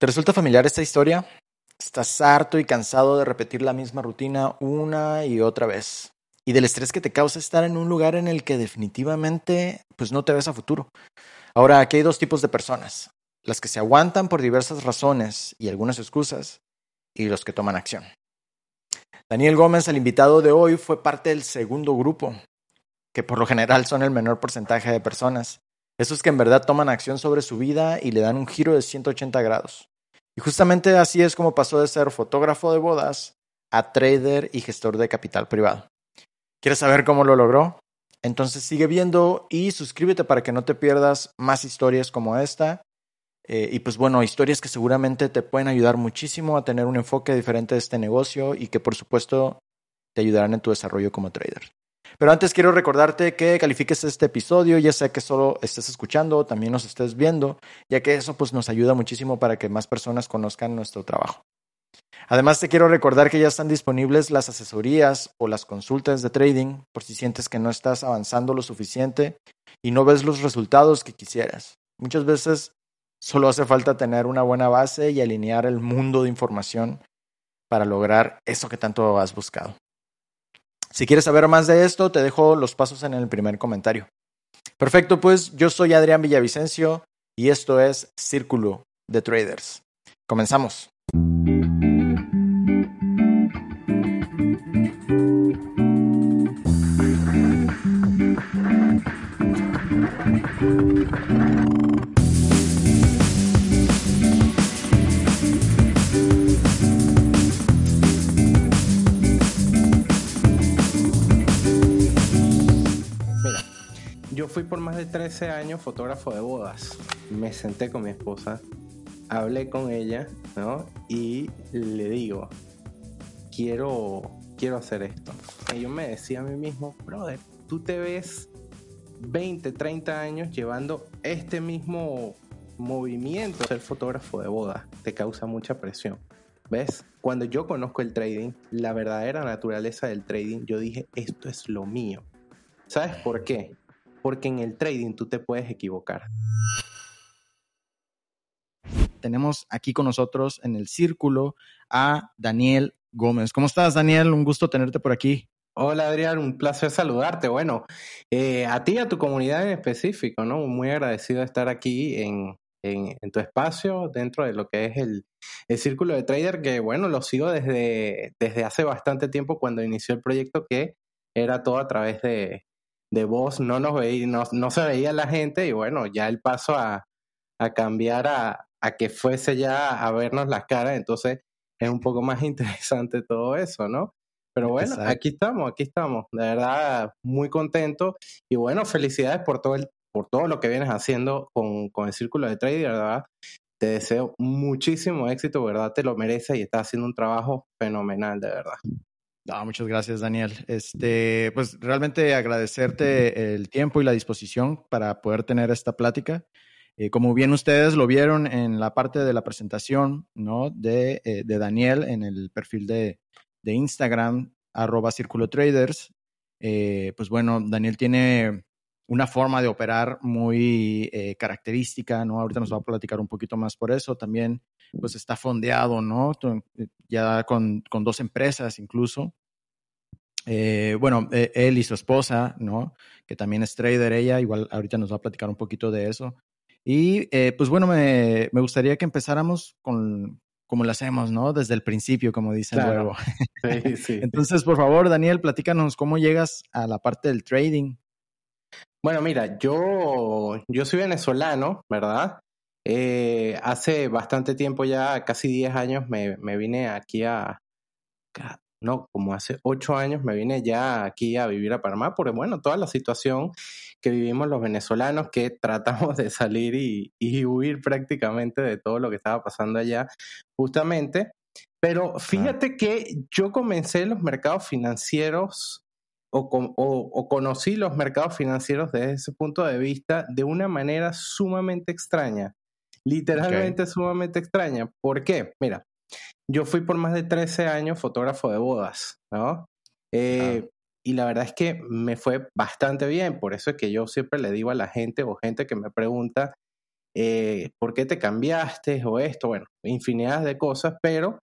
¿Te resulta familiar esta historia? Estás harto y cansado de repetir la misma rutina una y otra vez. Y del estrés que te causa estar en un lugar en el que definitivamente pues no te ves a futuro. Ahora, aquí hay dos tipos de personas. Las que se aguantan por diversas razones y algunas excusas y los que toman acción. Daniel Gómez, el invitado de hoy, fue parte del segundo grupo, que por lo general son el menor porcentaje de personas. Esos que en verdad toman acción sobre su vida y le dan un giro de 180 grados. Y justamente así es como pasó de ser fotógrafo de bodas a trader y gestor de capital privado. ¿Quieres saber cómo lo logró? Entonces sigue viendo y suscríbete para que no te pierdas más historias como esta. Eh, y pues bueno, historias que seguramente te pueden ayudar muchísimo a tener un enfoque diferente de este negocio y que por supuesto te ayudarán en tu desarrollo como trader. Pero antes quiero recordarte que califiques este episodio, ya sea que solo estés escuchando o también nos estés viendo, ya que eso pues nos ayuda muchísimo para que más personas conozcan nuestro trabajo. Además te quiero recordar que ya están disponibles las asesorías o las consultas de trading por si sientes que no estás avanzando lo suficiente y no ves los resultados que quisieras. Muchas veces solo hace falta tener una buena base y alinear el mundo de información para lograr eso que tanto has buscado. Si quieres saber más de esto, te dejo los pasos en el primer comentario. Perfecto, pues yo soy Adrián Villavicencio y esto es Círculo de Traders. Comenzamos. Fui por más de 13 años fotógrafo de bodas. Me senté con mi esposa, hablé con ella, ¿no? Y le digo, quiero, quiero hacer esto. Y yo me decía a mí mismo, brother, tú te ves 20, 30 años llevando este mismo movimiento. Ser fotógrafo de boda te causa mucha presión. ¿Ves? Cuando yo conozco el trading, la verdadera naturaleza del trading, yo dije, esto es lo mío. ¿Sabes por qué? Porque en el trading tú te puedes equivocar. Tenemos aquí con nosotros en el círculo a Daniel Gómez. ¿Cómo estás, Daniel? Un gusto tenerte por aquí. Hola Adrián, un placer saludarte. Bueno, eh, a ti y a tu comunidad en específico, ¿no? Muy agradecido de estar aquí en, tu espacio dentro de lo que es el, el, círculo de trader, que bueno, lo sigo desde, desde hace bastante tiempo cuando inició el proyecto, que era todo a través de, de voz no nos veía, no, no, se veía la gente y bueno, ya el paso a, a cambiar a, a, que fuese ya a vernos las caras, entonces es un poco más interesante todo eso, ¿no? Pero bueno, aquí estamos, aquí estamos, de verdad muy contento y bueno, felicidades por todo el, por todo lo que vienes haciendo con, con el círculo de trader, ¿verdad? Te deseo muchísimo éxito, ¿verdad? Te lo mereces y estás haciendo un trabajo fenomenal, de verdad muchas gracias, Daniel. Este, pues realmente agradecerte el tiempo y la disposición para poder tener esta plática. Eh, como bien ustedes lo vieron en la parte de la presentación ¿no? de, eh, de Daniel en el perfil de, de Instagram, arroba Círculo Traders, eh, pues bueno, Daniel tiene una forma de operar muy característica, ¿no? Ahorita nos va a platicar un poquito más por eso. También, pues está fondeado, ¿no? Ya con, con dos empresas incluso. Eh, bueno, eh, él y su esposa, ¿no? Que también es trader ella, igual ahorita nos va a platicar un poquito de eso. Y eh, pues bueno, me, me, gustaría que empezáramos con como lo hacemos, ¿no? Desde el principio, como dicen luego. Sí, sí. Entonces, por favor, Daniel, platícanos cómo llegas a la parte del trading. Bueno, mira, yo, yo soy venezolano, ¿verdad? Hace bastante tiempo, ya casi 10 años, me, me vine aquí a, no, como hace ocho años me vine ya aquí a vivir a Panamá, porque bueno, toda la situación que vivimos los venezolanos, que tratamos de salir y, huir prácticamente de todo lo que estaba pasando allá, justamente. Pero fíjate que yo comencé los mercados financieros o, o, conocí los mercados financieros desde ese punto de vista de una manera sumamente extraña, literalmente sumamente extraña. ¿Por qué? Mira, yo fui por más de 13 años fotógrafo de bodas, ¿no? Eh, y la verdad es que me fue bastante bien, por eso es que yo siempre le digo a la gente o gente que me pregunta, eh, ¿por qué te cambiaste o esto? Bueno, infinidad de cosas, pero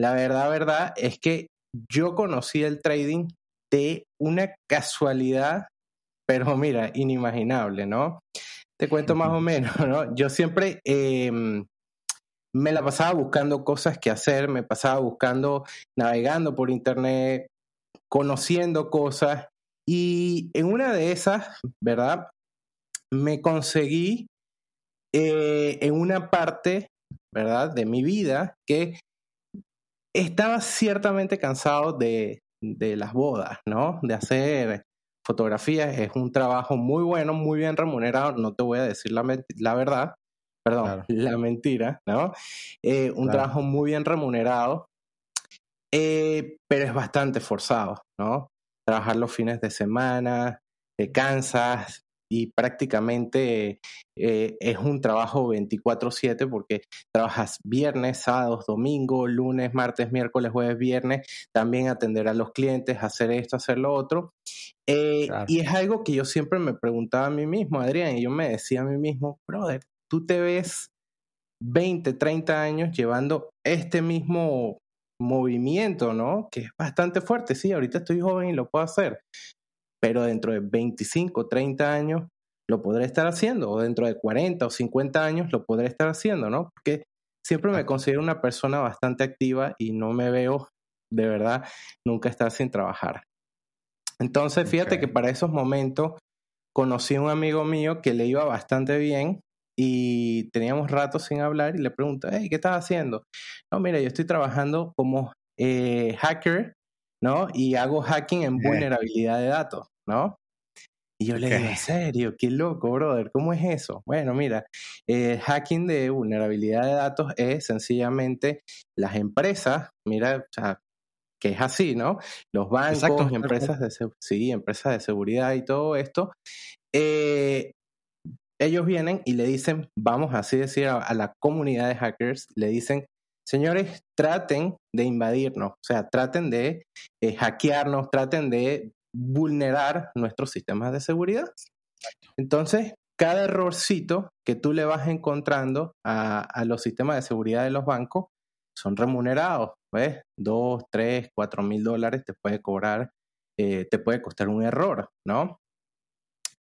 la verdad, verdad es que yo conocí el trading de una casualidad, pero mira, inimaginable, ¿no? Te cuento más o menos, ¿no? Yo siempre em, me la pasaba buscando cosas que hacer, me pasaba buscando, navegando por internet, conociendo cosas y en una de esas, ¿verdad? Me conseguí eh, en una parte, ¿verdad? De mi vida que estaba ciertamente cansado de, de las bodas, ¿no? De hacer fotografías. Es un trabajo muy bueno, muy bien remunerado. No te voy a decir la, la verdad, perdón, la mentira, ¿no? Eh, un trabajo muy bien remunerado, eh, pero es bastante forzado, ¿no? Trabajar los fines de semana, te cansas, y prácticamente eh, es un trabajo 24/7 porque trabajas viernes, sábados, domingo, lunes, martes, miércoles, jueves, viernes, también atender a los clientes, hacer esto, hacer lo otro. Eh, y es algo que yo siempre me preguntaba a mí mismo, Adrián, y yo me decía a mí mismo, brother, tú te ves 20, 30 años llevando este mismo movimiento, ¿no? Que es bastante fuerte, sí, ahorita estoy joven y lo puedo hacer, pero dentro de 25, 30 años lo podré estar haciendo, o dentro de 40 o 50 años lo podré estar haciendo, ¿no? Porque siempre me considero una persona bastante activa y no me veo de verdad nunca estar sin trabajar. Entonces, fíjate que para esos momentos conocí a un amigo mío que le iba bastante bien y teníamos rato sin hablar y le pregunté, hey, ¿qué estás haciendo? No, mira, yo estoy trabajando como eh, hacker ¿no? Y hago hacking en vulnerabilidad de datos, ¿no? Y yo le digo, en serio, qué loco, brother, ¿cómo es eso? Bueno, mira, el hacking de vulnerabilidad de datos es sencillamente las empresas, mira, o sea, que es así, ¿no? Los bancos, empresas de sí, empresas de seguridad y todo esto, eh, ellos vienen y le dicen, vamos así decir a, la comunidad de hackers, le dicen, señores, traten de invadirnos, o sea, traten de eh, hackearnos, traten de vulnerar nuestros sistemas de seguridad. Entonces, cada errorcito que tú le vas encontrando a, los sistemas de seguridad de los bancos son remunerados, ¿ves? Dos, tres, cuatro mil dólares te puede cobrar, eh, te puede costar un error, ¿no?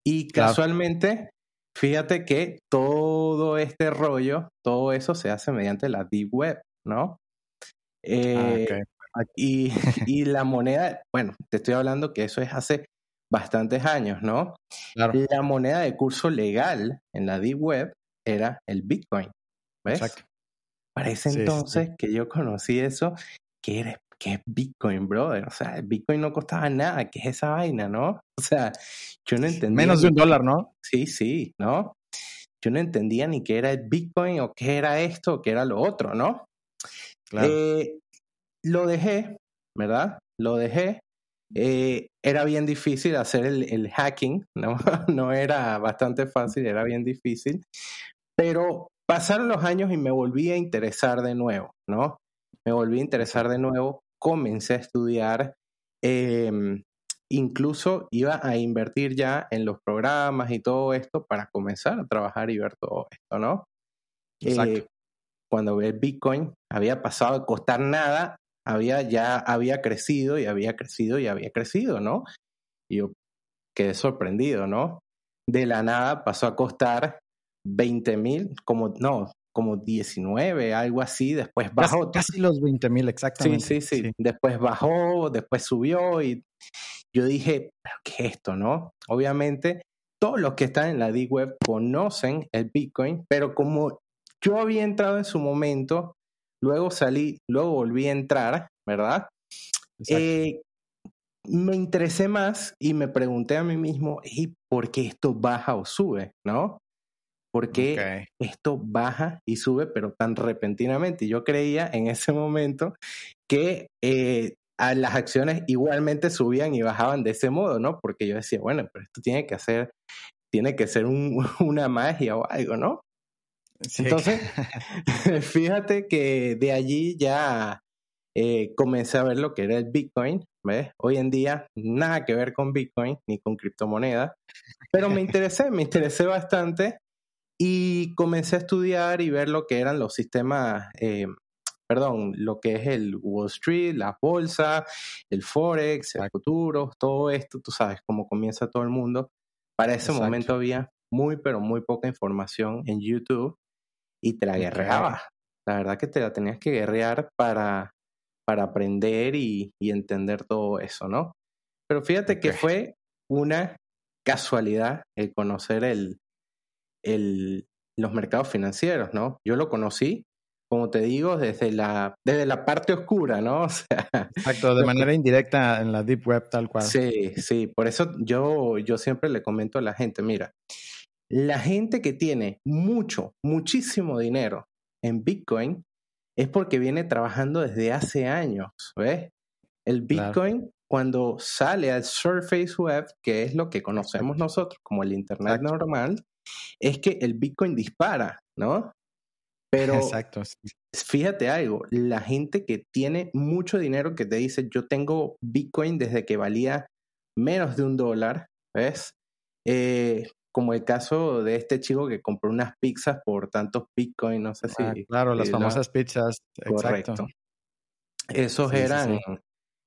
Y casualmente, fíjate que todo este rollo, todo eso se hace mediante la Deep Web. ¿No? Ah, eh, y, y, la moneda, bueno, te estoy hablando que eso es hace bastantes años, ¿no? La moneda de curso legal en la Deep Web era el Bitcoin, ¿ves? Exacto. Para ese entonces que yo conocí eso, que era que es Bitcoin, brother. O sea, el Bitcoin no costaba nada, ¿qué es esa vaina, no? O sea, yo no entendía. Menos de un dólar, ¿no? Sí, sí, ¿no? Yo no entendía ni qué era el Bitcoin o qué era esto o qué era lo otro, ¿no? Eh, lo dejé, ¿verdad? Lo dejé. Eh, era bien difícil hacer el, hacking, ¿no? no era bastante fácil, era bien difícil. Pero pasaron los años y me volví a interesar de nuevo, ¿no? Me volví a interesar de nuevo, comencé a estudiar, em, incluso iba a invertir ya en los programas y todo esto para comenzar a trabajar y ver todo esto, ¿no? Exacto. Eh, cuando el Bitcoin había pasado a costar nada, había ya había crecido y había crecido y había crecido, ¿no? Y yo quedé sorprendido, ¿no? De la nada pasó a costar 20 mil, como, no, como 19, algo así, después bajó. Casi, los 20 mil, exactamente. Sí, sí, sí, Después bajó, después subió y yo dije, ¿qué es esto, no? Obviamente, todos los que están en la Deep Web conocen el Bitcoin, pero como yo había entrado en su momento, luego salí, luego volví a entrar, ¿verdad? Eh, me interesé más y me pregunté a mí mismo, ¿y por qué esto baja o sube? ¿No? ¿Por qué esto baja y sube, pero tan repentinamente? Yo creía en ese momento que eh, las acciones igualmente subían y bajaban de ese modo, ¿no? Porque yo decía, bueno, pero esto tiene que hacer, tiene que ser una magia o algo, ¿no? Entonces, fíjate que de allí ya eh, comencé a ver lo que era el Bitcoin. ¿ves? Hoy en día nada que ver con Bitcoin ni con criptomonedas, pero me interesé, me interesé bastante Y comencé a estudiar y ver lo que eran los sistemas, eh, perdón, lo que es el Wall Street, la bolsa, el Forex, el futuro, todo esto, tú sabes cómo comienza todo el mundo. Para ese momento había muy, pero muy poca información en YouTube y te la guerreabas. La verdad que te la tenías que guerrear para, para aprender y, entender todo eso, ¿no? Pero fíjate que fue una casualidad el conocer el, el, los mercados financieros, ¿no? Yo lo conocí, como te digo, desde la, desde la parte oscura, ¿no? O sea, Exacto, de manera indirecta en la Deep Web tal cual. Sí, sí, por eso yo, yo siempre le comento a la gente, mira, la gente que tiene mucho, muchísimo dinero en Bitcoin es porque viene trabajando desde hace años, ¿ves? El Bitcoin, cuando sale al Surface Web, que es lo que conocemos nosotros como el Internet normal, es que el Bitcoin dispara, ¿no? Pero Exacto. fíjate algo, la gente que tiene mucho dinero que te dice, yo tengo Bitcoin desde que valía menos de un dólar, ¿ves? Eh, como el caso de este chico que compró unas pizzas por tantos Bitcoin, no sé ah, si... claro, las famosas pizzas. Correcto. Esos eran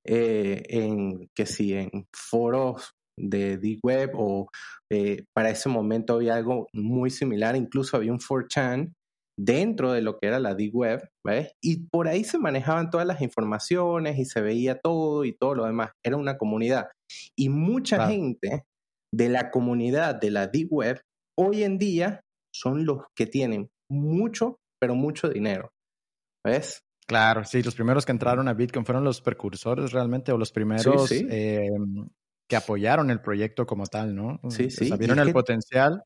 eh, en, que sí, en foros de Deep Web o eh, para ese momento había algo muy similar, incluso había un 4chan dentro de lo que era la Deep Web, ¿ves? Y por ahí se manejaban todas las informaciones y se veía todo y todo lo demás. Era una comunidad. Y mucha gente de la comunidad de la Deep Web hoy en día son los que tienen mucho, pero mucho dinero. ¿Ves? Claro, sí, los primeros que entraron a Bitcoin fueron los precursores realmente o los primeros em, que apoyaron el proyecto como tal, ¿no? Sí, sí. Sabieron el potencial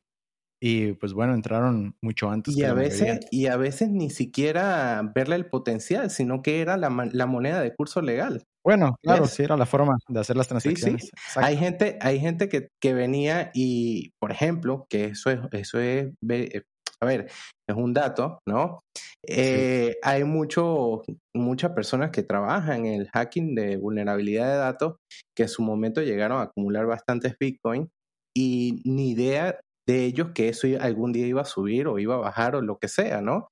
y pues bueno, entraron mucho antes. Y, a, veces, y a veces ni siquiera verle el potencial, sino que era la, la moneda de curso legal. Bueno, claro, sí, era la forma de hacer las transacciones. Sí, sí. Hay gente, hay gente que, que, venía y, por ejemplo, que eso es, eso es, eh, a ver, es un dato, ¿no? Eh, hay mucho, muchas personas que trabajan en el hacking de vulnerabilidad de datos que en su momento llegaron a acumular bastantes Bitcoin y ni idea de ellos que eso algún día iba a subir o iba a bajar o lo que sea, ¿no?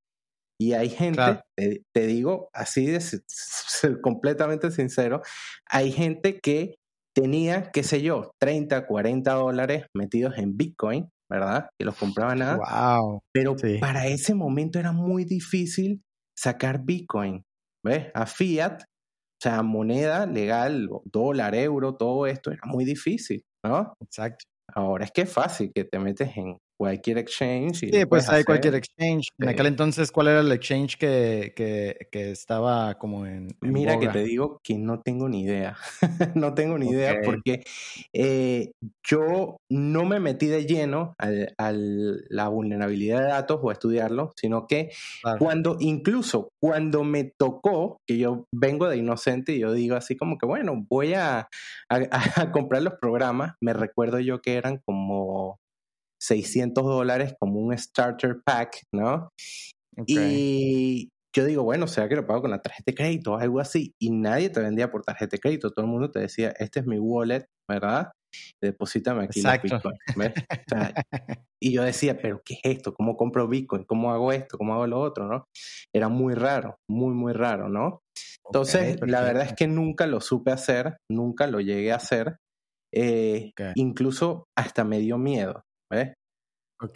Y hay gente, te, digo así de ser completamente sincero, hay gente que tenía, qué sé yo, 30, 40 dólares metidos en Bitcoin, ¿verdad? Que los compraba nada. Wow. Pero para ese momento era muy difícil sacar Bitcoin, ¿ves? A fiat, o sea, moneda legal, dólar, euro, todo esto era muy difícil, ¿no? Exacto. Ahora es que es fácil que te metes en cualquier exchange. sí, pues hay cualquier exchange. En aquel entonces, ¿cuál era el exchange que, que, que estaba como en, Mira que te digo que no tengo ni idea. no tengo ni idea porque eh, yo no me metí de lleno a la vulnerabilidad de datos o a estudiarlo, sino que cuando, incluso cuando me tocó, que yo vengo de inocente y yo digo así como que, bueno, voy a, a comprar los programas, me recuerdo yo que eran como 600 dólares como un starter pack, ¿no? Y yo digo, bueno, sea que lo pago con la tarjeta de crédito o algo así. Y nadie te vendía por tarjeta de crédito. Todo el mundo te decía, este es mi wallet, ¿verdad? Deposítame aquí Bitcoin. y yo decía, pero ¿qué es esto? ¿Cómo compro Bitcoin? ¿Cómo hago esto? ¿Cómo hago lo otro? ¿no? Era muy raro, muy, muy raro, ¿no? Entonces, la verdad es que nunca lo supe hacer, nunca lo llegué a hacer. Eh, incluso hasta me dio miedo. ¿Ves?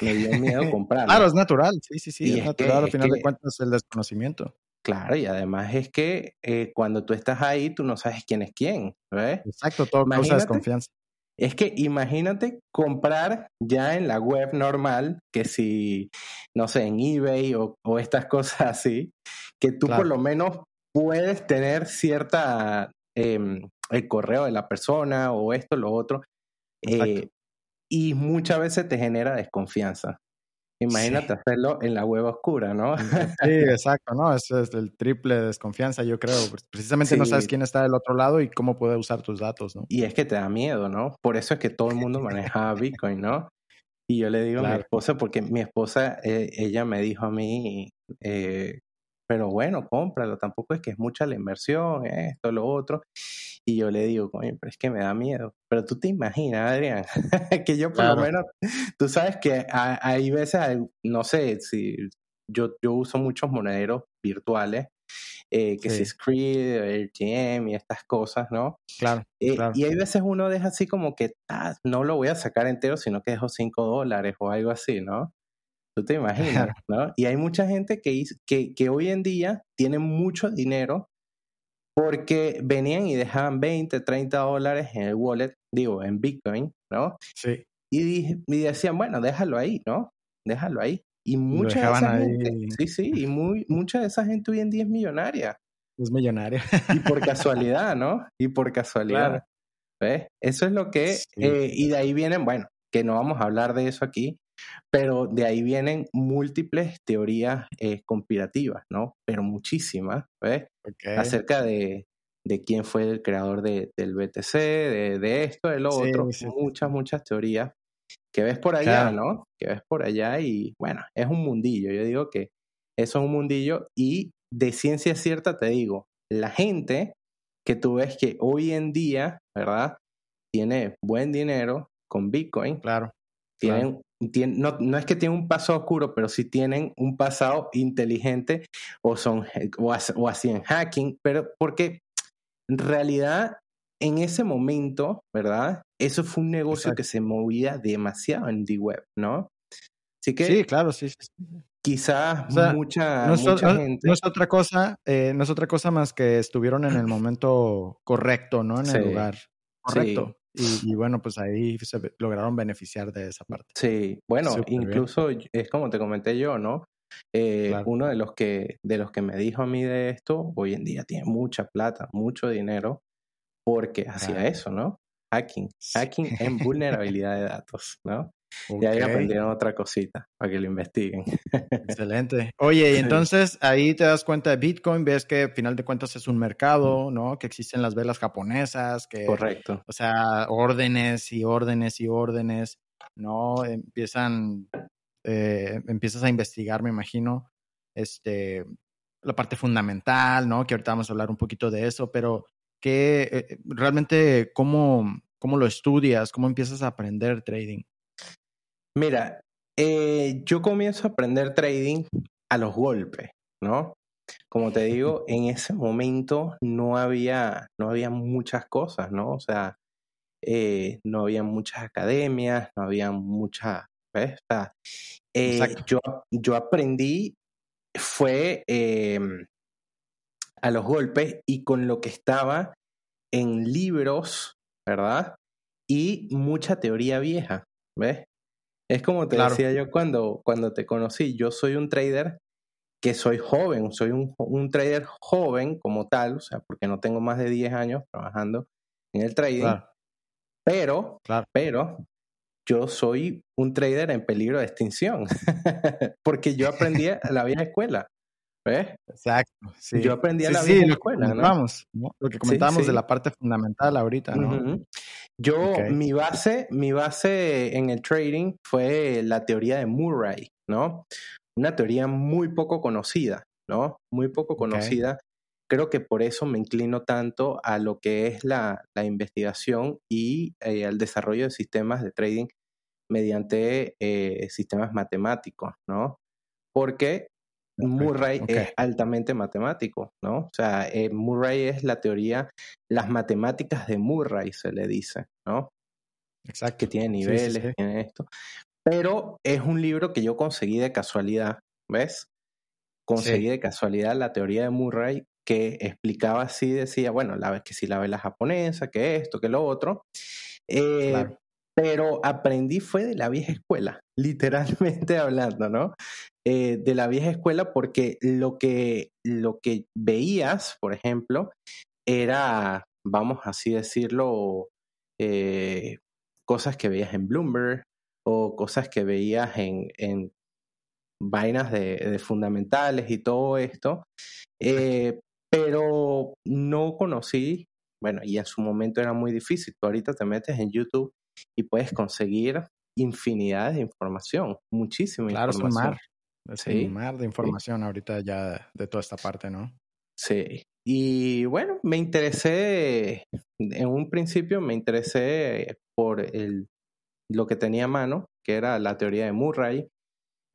Me dio miedo comprarlo. claro, es natural, sí, sí, sí, es, natural al final de cuentas el desconocimiento. Claro, y además es que eh, cuando tú estás ahí, tú no sabes quién es quién, ¿ves? Exacto, todo causa desconfianza. Es que imagínate comprar ya en la web normal, que si, no sé, en eBay o, estas cosas así, que tú por lo menos puedes tener cierta, em, el correo de la persona o esto, lo otro. Eh, y muchas veces te genera desconfianza. Imagínate hacerlo en la web oscura, ¿no? Sí, exacto, ¿no? Ese es el triple de desconfianza, yo creo. Precisamente no sabes quién está del otro lado y cómo puede usar tus datos, ¿no? Y es que te da miedo, ¿no? Por eso es que todo el mundo maneja Bitcoin, ¿no? Y yo le digo a mi esposa, porque mi esposa, eh, ella me dijo a mí, eh, pero bueno, cómpralo, tampoco es que es mucha la inversión, esto, lo otro. Y yo le digo, coño, pero es que me da miedo. Pero tú te imaginas, Adrián, que yo por lo menos, tú sabes que hay veces, no sé, si yo, yo uso muchos monederos virtuales, eh, que si Screed, RTM y estas cosas, ¿no? Claro, eh, Y hay veces uno deja así como que, ah, no lo voy a sacar entero, sino que dejo 5 dólares o algo así, ¿no? Tú te imaginas, ¿no? Y hay mucha gente que, que, que hoy en día tiene mucho dinero porque venían y dejaban 20, 30 dólares en el wallet, digo, en Bitcoin, ¿no? Sí. Y, y decían, bueno, déjalo ahí, ¿no? Déjalo ahí. Y mucha de esa gente, sí, sí, y muy, mucha de esa gente hoy en día es millonaria. Es millonaria. y por casualidad, ¿no? Y por casualidad. ¿Ves? Eso es lo que... Eh, y de ahí vienen, bueno, que no vamos a hablar de eso aquí, pero de ahí vienen múltiples teorías eh, conspirativas, ¿no? Pero muchísimas, ¿ves? Acerca de, de, quién fue el creador de, del BTC, de, de esto, de lo otro. muchas, muchas teorías que ves por allá, ¿no? Que ves por allá y bueno, es un mundillo. Yo digo que eso es un mundillo y de ciencia cierta te digo, la gente que tú ves que hoy en día, ¿verdad? Tiene buen dinero con Bitcoin. Claro. Tienen, no, no, es que tienen un pasado oscuro, pero sí tienen un pasado inteligente o son o, o hacían hacking, pero porque en realidad en ese momento, ¿verdad? Eso fue un negocio que se movía demasiado en the web, ¿no? Así que, sí, claro, sí. Quizás mucha, gente. No es otra cosa, eh, no es otra cosa más que estuvieron en el momento correcto, ¿no? En el lugar correcto. Y, bueno, pues ahí se lograron beneficiar de esa parte. Sí, bueno, incluso es como te comenté yo, ¿no? Eh, uno de los que de los que me dijo a mí de esto, hoy en día tiene mucha plata, mucho dinero, porque hacía eso, ¿no? Hacking, hacking en vulnerabilidad de datos, ¿no? Y ahí aprendieron otra cosita para que lo investiguen. Excelente. Oye, y entonces ahí te das cuenta de Bitcoin, ves que al final de cuentas es un mercado, ¿no? Que existen las velas japonesas, que... Correcto. O sea, órdenes y órdenes y órdenes, ¿no? Empiezan, eh, empiezas a investigar, me imagino, este, la parte fundamental, ¿no? Que ahorita vamos a hablar un poquito de eso, pero que eh, realmente cómo, cómo lo estudias, cómo empiezas a aprender trading. Mira, eh, yo comienzo a aprender trading a los golpes, ¿no? Como te digo, en ese momento no había, no había muchas cosas, ¿no? O sea, eh, no había muchas academias, no había muchas, ¿ves? yo, yo aprendí, fue a los golpes y con lo que estaba en libros, ¿verdad? Y mucha teoría vieja, ¿ves? Es como te decía yo cuando, cuando te conocí, yo soy un trader que soy joven, soy un, un, trader joven como tal, o sea, porque no tengo más de 10 años trabajando en el trading, pero, pero yo soy un trader en peligro de extinción, porque yo aprendí a la vieja escuela. ¿Ves? Exacto. Sí. Yo aprendí a la sí, lo escuela, ¿no? Lo que comentábamos de la parte fundamental ahorita, ¿no? Yo, mi base, mi base en el trading fue la teoría de Murray, ¿no? Una teoría muy poco conocida, ¿no? Muy poco conocida. Creo que por eso me inclino tanto a lo que es la, la investigación y eh, al desarrollo de sistemas de trading mediante eh, sistemas matemáticos, ¿no? Porque Murray es altamente matemático, ¿no? O sea, eh, Murray es la teoría, las matemáticas de Murray se le dice, ¿no? Exacto. Que tiene niveles, tiene esto. Pero es un libro que yo conseguí de casualidad, ¿ves? Conseguí de casualidad la teoría de Murray que explicaba así, decía, bueno, la vez que si la vela japonesa, que esto, que lo otro. Eh, claro pero aprendí fue de la vieja escuela, literalmente hablando, ¿no? Eh, de la vieja escuela porque lo que, lo que veías, por ejemplo, era, vamos así decirlo, eh, cosas que veías en Bloomberg o cosas que veías en, en vainas de, fundamentales y todo esto, eh, pero no conocí, bueno, y en su momento era muy difícil, tú ahorita te metes en YouTube y puedes conseguir infinidad de información, muchísima claro, información. Claro, Es un mar de información ahorita ya de toda esta parte, ¿no? Sí. Y bueno, me interesé, en un principio me interesé por el, lo que tenía a mano, que era la teoría de Murray,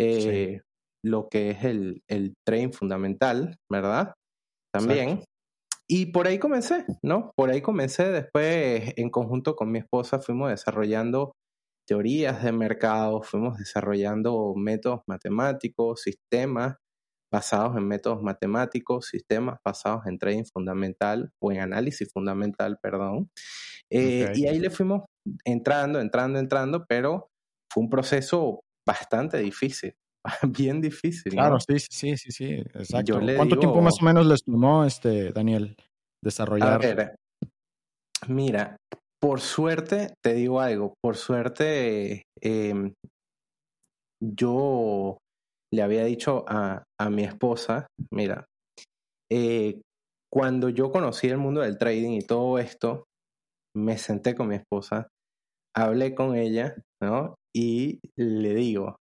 eh, lo que es el, el trading fundamental, ¿verdad? También. Y por ahí comencé, ¿no? Por ahí comencé. Después, en conjunto con mi esposa, fuimos desarrollando teorías de mercado, fuimos desarrollando métodos matemáticos, sistemas basados en métodos matemáticos, sistemas basados en trading fundamental o en análisis fundamental, perdón. Eh, y ahí le fuimos entrando, entrando, entrando, pero fue un proceso bastante difícil, bien difícil. Claro, sí, sí, sí, sí, exacto. ¿Cuánto tiempo más o menos les tomó, este, Daniel, desarrollar? mira, por suerte, te digo algo, por suerte, em, yo le había dicho a, mi esposa, mira, eh, cuando yo conocí el mundo del trading y todo esto, me senté con mi esposa, hablé con ella, ¿no? Y le digo,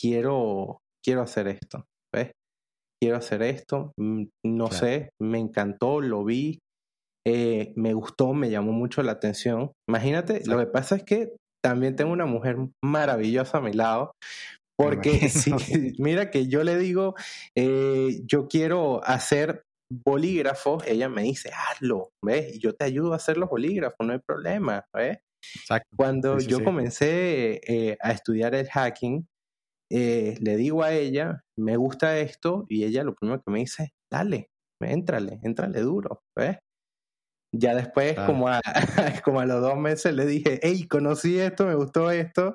quiero, quiero hacer esto, ¿ves? Quiero hacer esto, mm, no sé, me encantó, lo vi, eh, me gustó, me llamó mucho la atención. Imagínate, lo que pasa es que también tengo una mujer maravillosa a mi lado, porque si, mira que yo le digo, eh, yo quiero hacer bolígrafos, ella me dice, hazlo, ¿ves? Y yo te ayudo a hacer los bolígrafos, no hay problema, ¿ves? Exacto. Cuando yo comencé eh, a estudiar el hacking, eh, le digo a ella, me gusta esto, y ella lo primero que me dice, dale, éntrale, éntrale duro, ¿ves? Ya después, como, a, como a los dos meses, le dije, hey, conocí esto, me gustó esto.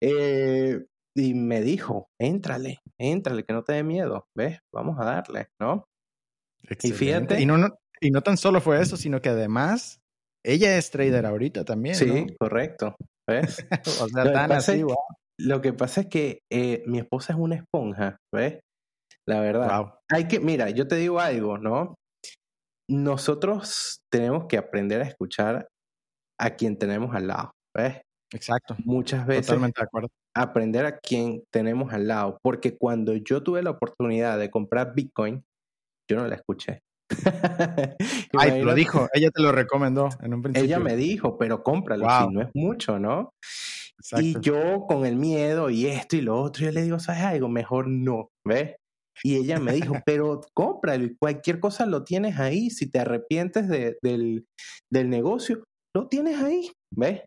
Eh, y me dijo, éntrale, éntrale, que no te dé miedo, ¿ves? Vamos a darle, ¿no? Y fíjate. Y no, y no tan solo fue eso, sino que además ella es trader ahorita también. Sí, correcto. ¿Ves? o sea, tan así, lo que pasa es que eh, mi esposa es una esponja, ¿ves? La verdad. Hay que, mira, yo te digo algo, ¿no? Nosotros tenemos que aprender a escuchar a quien tenemos al lado, ¿ves? Exacto. Muchas veces Totalmente de acuerdo. aprender a quien tenemos al lado, porque cuando yo tuve la oportunidad de comprar Bitcoin, yo no la escuché. Ay, lo dijo, ella te lo recomendó en un principio. Ella me dijo, pero cómpralo, si no es mucho, ¿no? Y yo con el miedo y esto y lo otro, yo le digo, ¿sabes algo? Mejor no, ¿ves? Y ella me dijo, pero cómpralo, cualquier cosa lo tienes ahí, si te arrepientes del, del negocio, lo tienes ahí, ¿ves?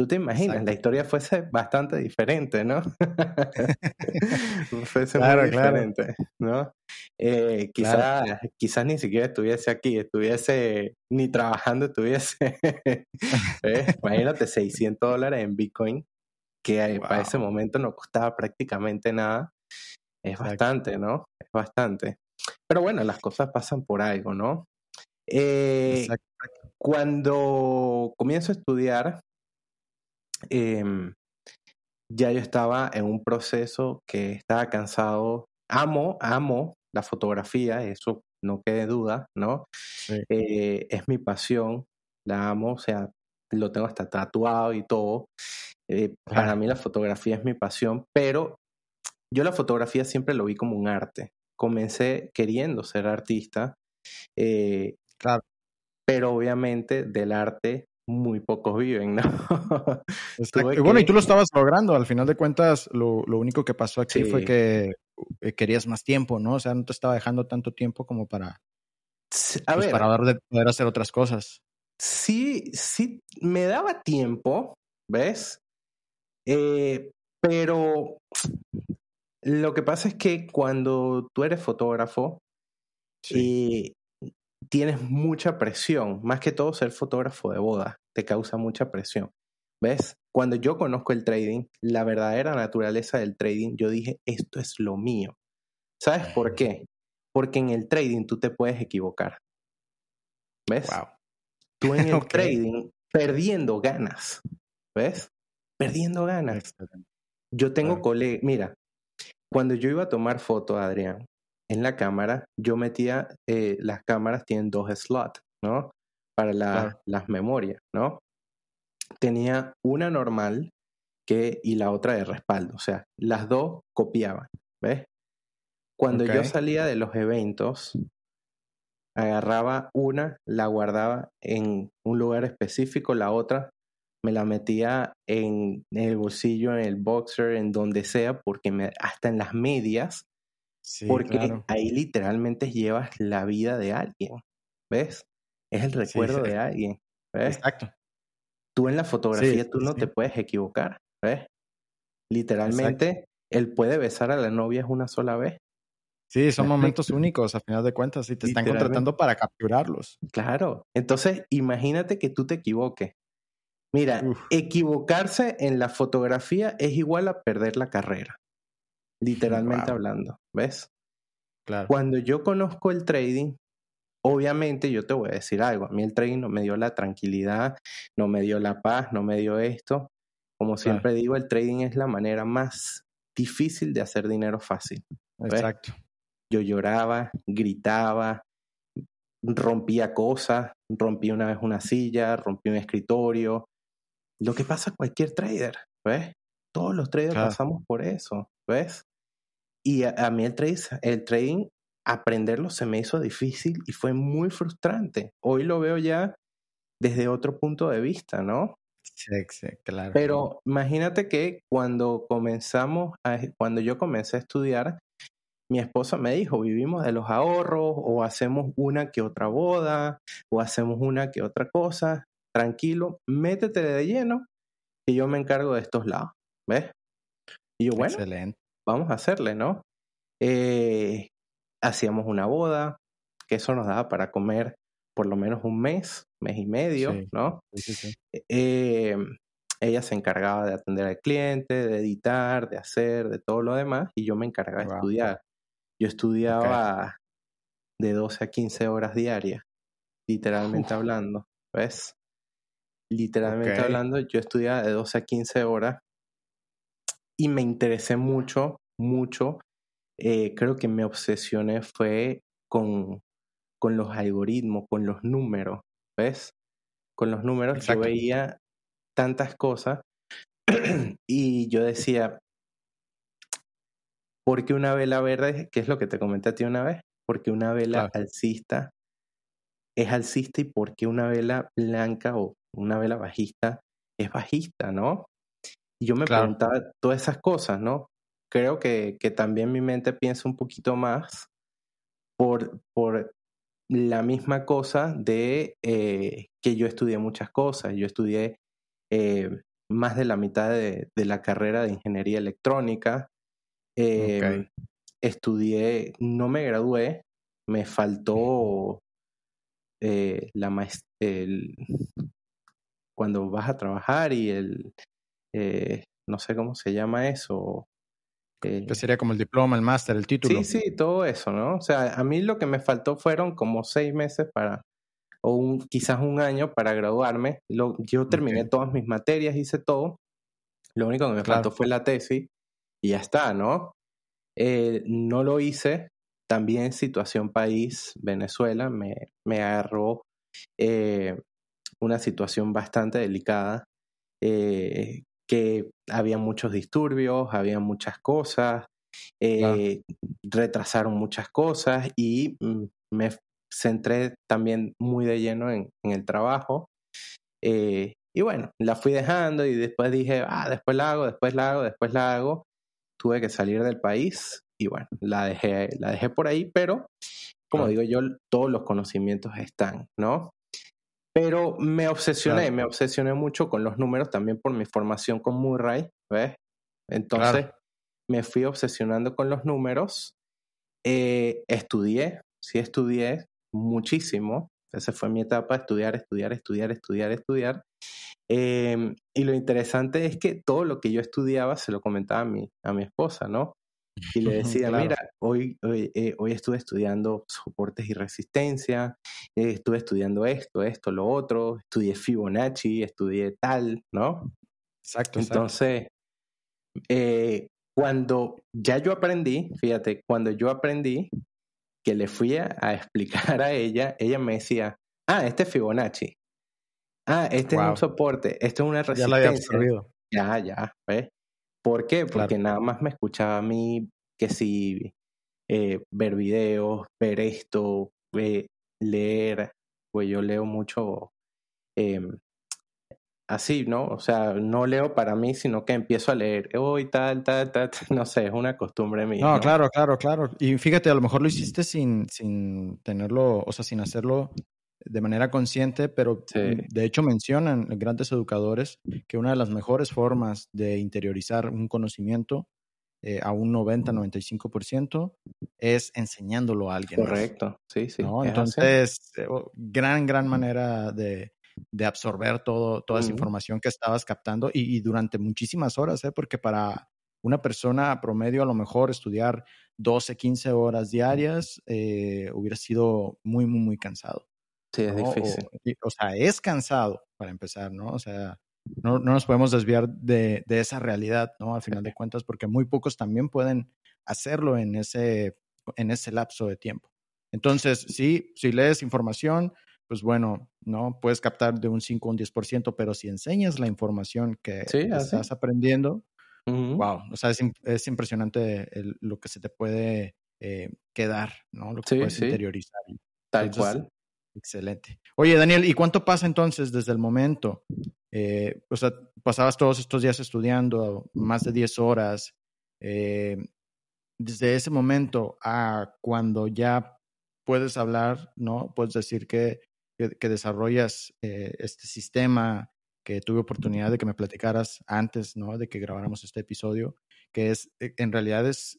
Tú te imaginas, la historia fuese bastante diferente, ¿no? fuese muy diferente, ¿no? Eh, quizás ni siquiera estuviese aquí, estuviese ni trabajando, estuviese. Imagínate, 600 dólares en Bitcoin, que para ese momento no costaba prácticamente nada. Es bastante, ¿no? Es bastante. Pero bueno, las cosas pasan por algo, ¿no? Eh, cuando comienzo a estudiar, Em, ya yo estaba en un proceso que estaba cansado. Amo, amo la fotografía, eso no quede duda, ¿no? Eh, es mi pasión, la amo, o sea, lo tengo hasta tatuado y todo. Eh, para mí la fotografía es mi pasión, pero yo la fotografía siempre lo vi como un arte. Comencé queriendo ser artista, eh, claro. pero obviamente del arte muy pocos viven, ¿no? y bueno, y tú lo estabas logrando, al final de cuentas, lo, único que pasó aquí fue que eh, querías más tiempo, ¿no? O sea, no te estaba dejando tanto tiempo como para, a pues, para poder hacer otras cosas. Sí, sí, me daba tiempo, ¿ves? Eh, pero lo que pasa es que cuando tú eres fotógrafo, sí. Eh, tienes mucha presión, más que todo ser fotógrafo de boda, te causa mucha presión. ¿Ves? Cuando yo conozco el trading, la verdadera naturaleza del trading, yo dije, esto es lo mío. ¿Sabes por qué? Porque en el trading tú te puedes equivocar. ¿Ves? Wow. Tú en el trading, perdiendo ganas. ¿Ves? Perdiendo ganas. Yo tengo colegas, mira, cuando yo iba a tomar foto, Adrián, en la cámara, yo metía, eh, las cámaras tienen dos slots, ¿no? Para las memorias, ¿no? Tenía una normal que, y la otra de respaldo, o sea, las dos copiaban. ¿ves? Cuando yo salía de los eventos, agarraba una, la guardaba en un lugar específico, la otra me la metía en, el bolsillo, en el boxer, en donde sea, porque me, hasta en las medias, porque ahí literalmente llevas la vida de alguien, ¿ves? Es el recuerdo de alguien, ¿ves? Exacto. Tú en la fotografía tú no te puedes equivocar, ¿ves? Literalmente, él puede besar a la novia una sola vez. Sí, son momentos únicos a final de cuentas y te están contratando para capturarlos. Claro. Entonces, imagínate que tú te equivoques. Mira, equivocarse en la fotografía es igual a perder la carrera. Literalmente hablando, ¿ves? Claro. Cuando yo conozco el trading, obviamente yo te voy a decir algo. A mí el trading no me dio la tranquilidad, no me dio la paz, no me dio esto. Como siempre digo, el trading es la manera más difícil de hacer dinero fácil. Exacto. Yo lloraba, gritaba, rompía cosas, rompí una vez una silla, rompí un escritorio. Lo que pasa a cualquier trader, ¿ves? Todos los traders pasamos por eso, ¿ves? Y a, mí el, el trading, aprenderlo se me hizo difícil y fue muy frustrante. Hoy lo veo ya desde otro punto de vista, ¿no? Sí, sí, claro. Pero imagínate que cuando comenzamos, a, cuando yo comencé a estudiar, mi esposa me dijo, vivimos de los ahorros o hacemos una que otra boda o hacemos una que otra cosa, tranquilo, métete de lleno y yo me encargo de estos lados, ¿ves? Y yo, bueno, vamos a hacerle, ¿no? Eh, hacíamos una boda, que eso nos daba para comer por lo menos un mes, mes y medio, ¿no? Eh, ella se encargaba de atender al cliente, de editar, de hacer, de todo lo demás, y yo me encargaba de estudiar. Yo estudiaba de 12 a 15 horas diarias, literalmente hablando, ¿ves? Literalmente hablando, yo estudiaba de 12 a 15 horas y me interesé mucho, mucho. Eh, creo que me obsesioné fue con, con los algoritmos, con los números, ¿ves? Con los números yo veía tantas cosas y yo decía, porque una vela verde, ¿qué es lo que te comenté a ti una vez? Porque una vela alcista es alcista y porque una vela blanca o una vela bajista es bajista, ¿no? Y yo me preguntaba todas esas cosas, ¿no? Creo que, también mi mente piensa un poquito más por, por la misma cosa de eh, que yo estudié muchas cosas. Yo estudié eh, más de la mitad de, de, la carrera de ingeniería electrónica. Em, estudié, no me gradué, me faltó eh, la el, cuando vas a trabajar y el, eh, no sé cómo se llama eso. Eh, que sería como el diploma, el máster, el título. Sí, sí, todo eso, ¿no? O sea, a mí lo que me faltó fueron como seis meses para, o un, quizás un año para graduarme. Lo, yo terminé todas mis materias, hice todo. Lo único que me faltó fue la tesis y ya está, ¿no? Eh, no lo hice, también situación país, Venezuela, me, me agarró eh, una situación bastante delicada, eh, que había muchos disturbios, había muchas cosas, retrasaron muchas cosas y mm, me centré también muy de lleno en, en el trabajo. y bueno, la fui dejando y después dije, ah, después la hago, después la hago, después la hago tuve que salir del país y bueno, la dejé, la dejé por ahí, pero como digo yo, todos los conocimientos están, ¿no? Pero me obsesioné, me obsesioné mucho con los números también por mi formación con Murray, ¿ves? Entonces me fui obsesionando con los números, eh, estudié, sí estudié muchísimo, esa fue mi etapa, estudiar, estudiar, estudiar, estudiar, estudiar. Em, y lo interesante es que todo lo que yo estudiaba se lo comentaba a mi, a mi esposa, ¿no? Y le decía, mira, hoy, hoy, eh, hoy, estuve estudiando soportes y resistencia, eh, estuve estudiando esto, esto, lo otro, estudié Fibonacci, estudié tal, ¿no? Exacto. Entonces, eh, cuando ya yo aprendí, fíjate, cuando yo aprendí que le fui a, explicar a ella, ella me decía, ah, este es Fibonacci. Ah, este es un soporte, esto es una resistencia. Ya lo había absorbido. Ya, ya, ¿ves? ¿Por qué? Porque nada más me escuchaba a mí que si eh, ver videos, ver esto, leer, pues yo leo mucho em, así, ¿no? O sea, no leo para mí, sino que empiezo a leer, hoy tal, tal, tal, no sé, es una costumbre mía. No, claro, claro, claro. Y fíjate, a lo mejor lo hiciste sin, sin tenerlo, o sea, sin hacerlo de manera consciente, pero de hecho mencionan grandes educadores que una de las mejores formas de interiorizar un conocimiento eh, a un 90-95% es enseñándolo a alguien. Correcto, sí, sí. Entonces, eh, gran, gran manera de, de absorber todo, toda esa información que estabas captando y, durante muchísimas horas, ¿eh? porque para una persona promedio a lo mejor estudiar 12, 15 horas diarias eh, hubiera sido muy, muy, muy cansado. Sí, es difícil. O, sea, es cansado para empezar, ¿no? O sea, no, no nos podemos desviar de, de, esa realidad, ¿no? Al final de cuentas, porque muy pocos también pueden hacerlo en ese, en ese lapso de tiempo. Entonces, sí, si lees información, pues bueno, ¿no? Puedes captar de un 5 a un 10%, pero si enseñas la información que, estás aprendiendo, wow, o sea, es, impresionante lo que se te puede eh, quedar, ¿no? Lo que puedes interiorizar. Tal cual. Excelente. Oye, Daniel, ¿y cuánto pasa entonces desde el momento? Eh, o sea, pasabas todos estos días estudiando, más de 10 horas. Eh, desde ese momento a cuando ya puedes hablar, ¿no? Puedes decir que que, desarrollas eh, este sistema que tuve oportunidad de que me platicaras antes, ¿no? De que grabáramos este episodio, que es, eh, en realidad es,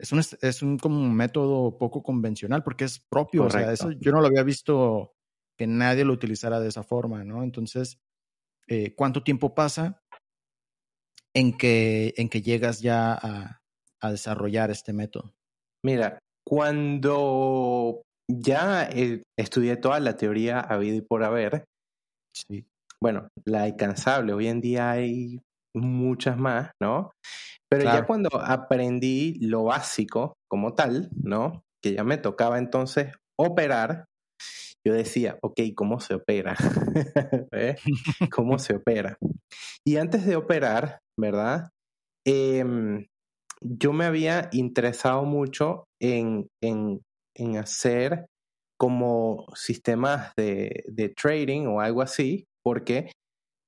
es un, es un como un método poco convencional porque es propio, o sea, eso yo no lo había visto que nadie lo utilizara de esa forma, ¿no? Entonces, eh, ¿cuánto tiempo pasa en que, en que llegas ya a, a desarrollar este método? Mira, cuando ya eh, estudié toda la teoría habido y por haber. Sí. Bueno, la incansable, hoy en día hay muchas más, ¿no? Pero ya cuando aprendí lo básico como tal, ¿no? Que ya me tocaba entonces operar, yo decía, ok, ¿cómo se opera? ¿Cómo se opera? Y antes de operar, ¿verdad? Em, yo me había interesado mucho en, en en hacer como sistemas de, de trading o algo así, porque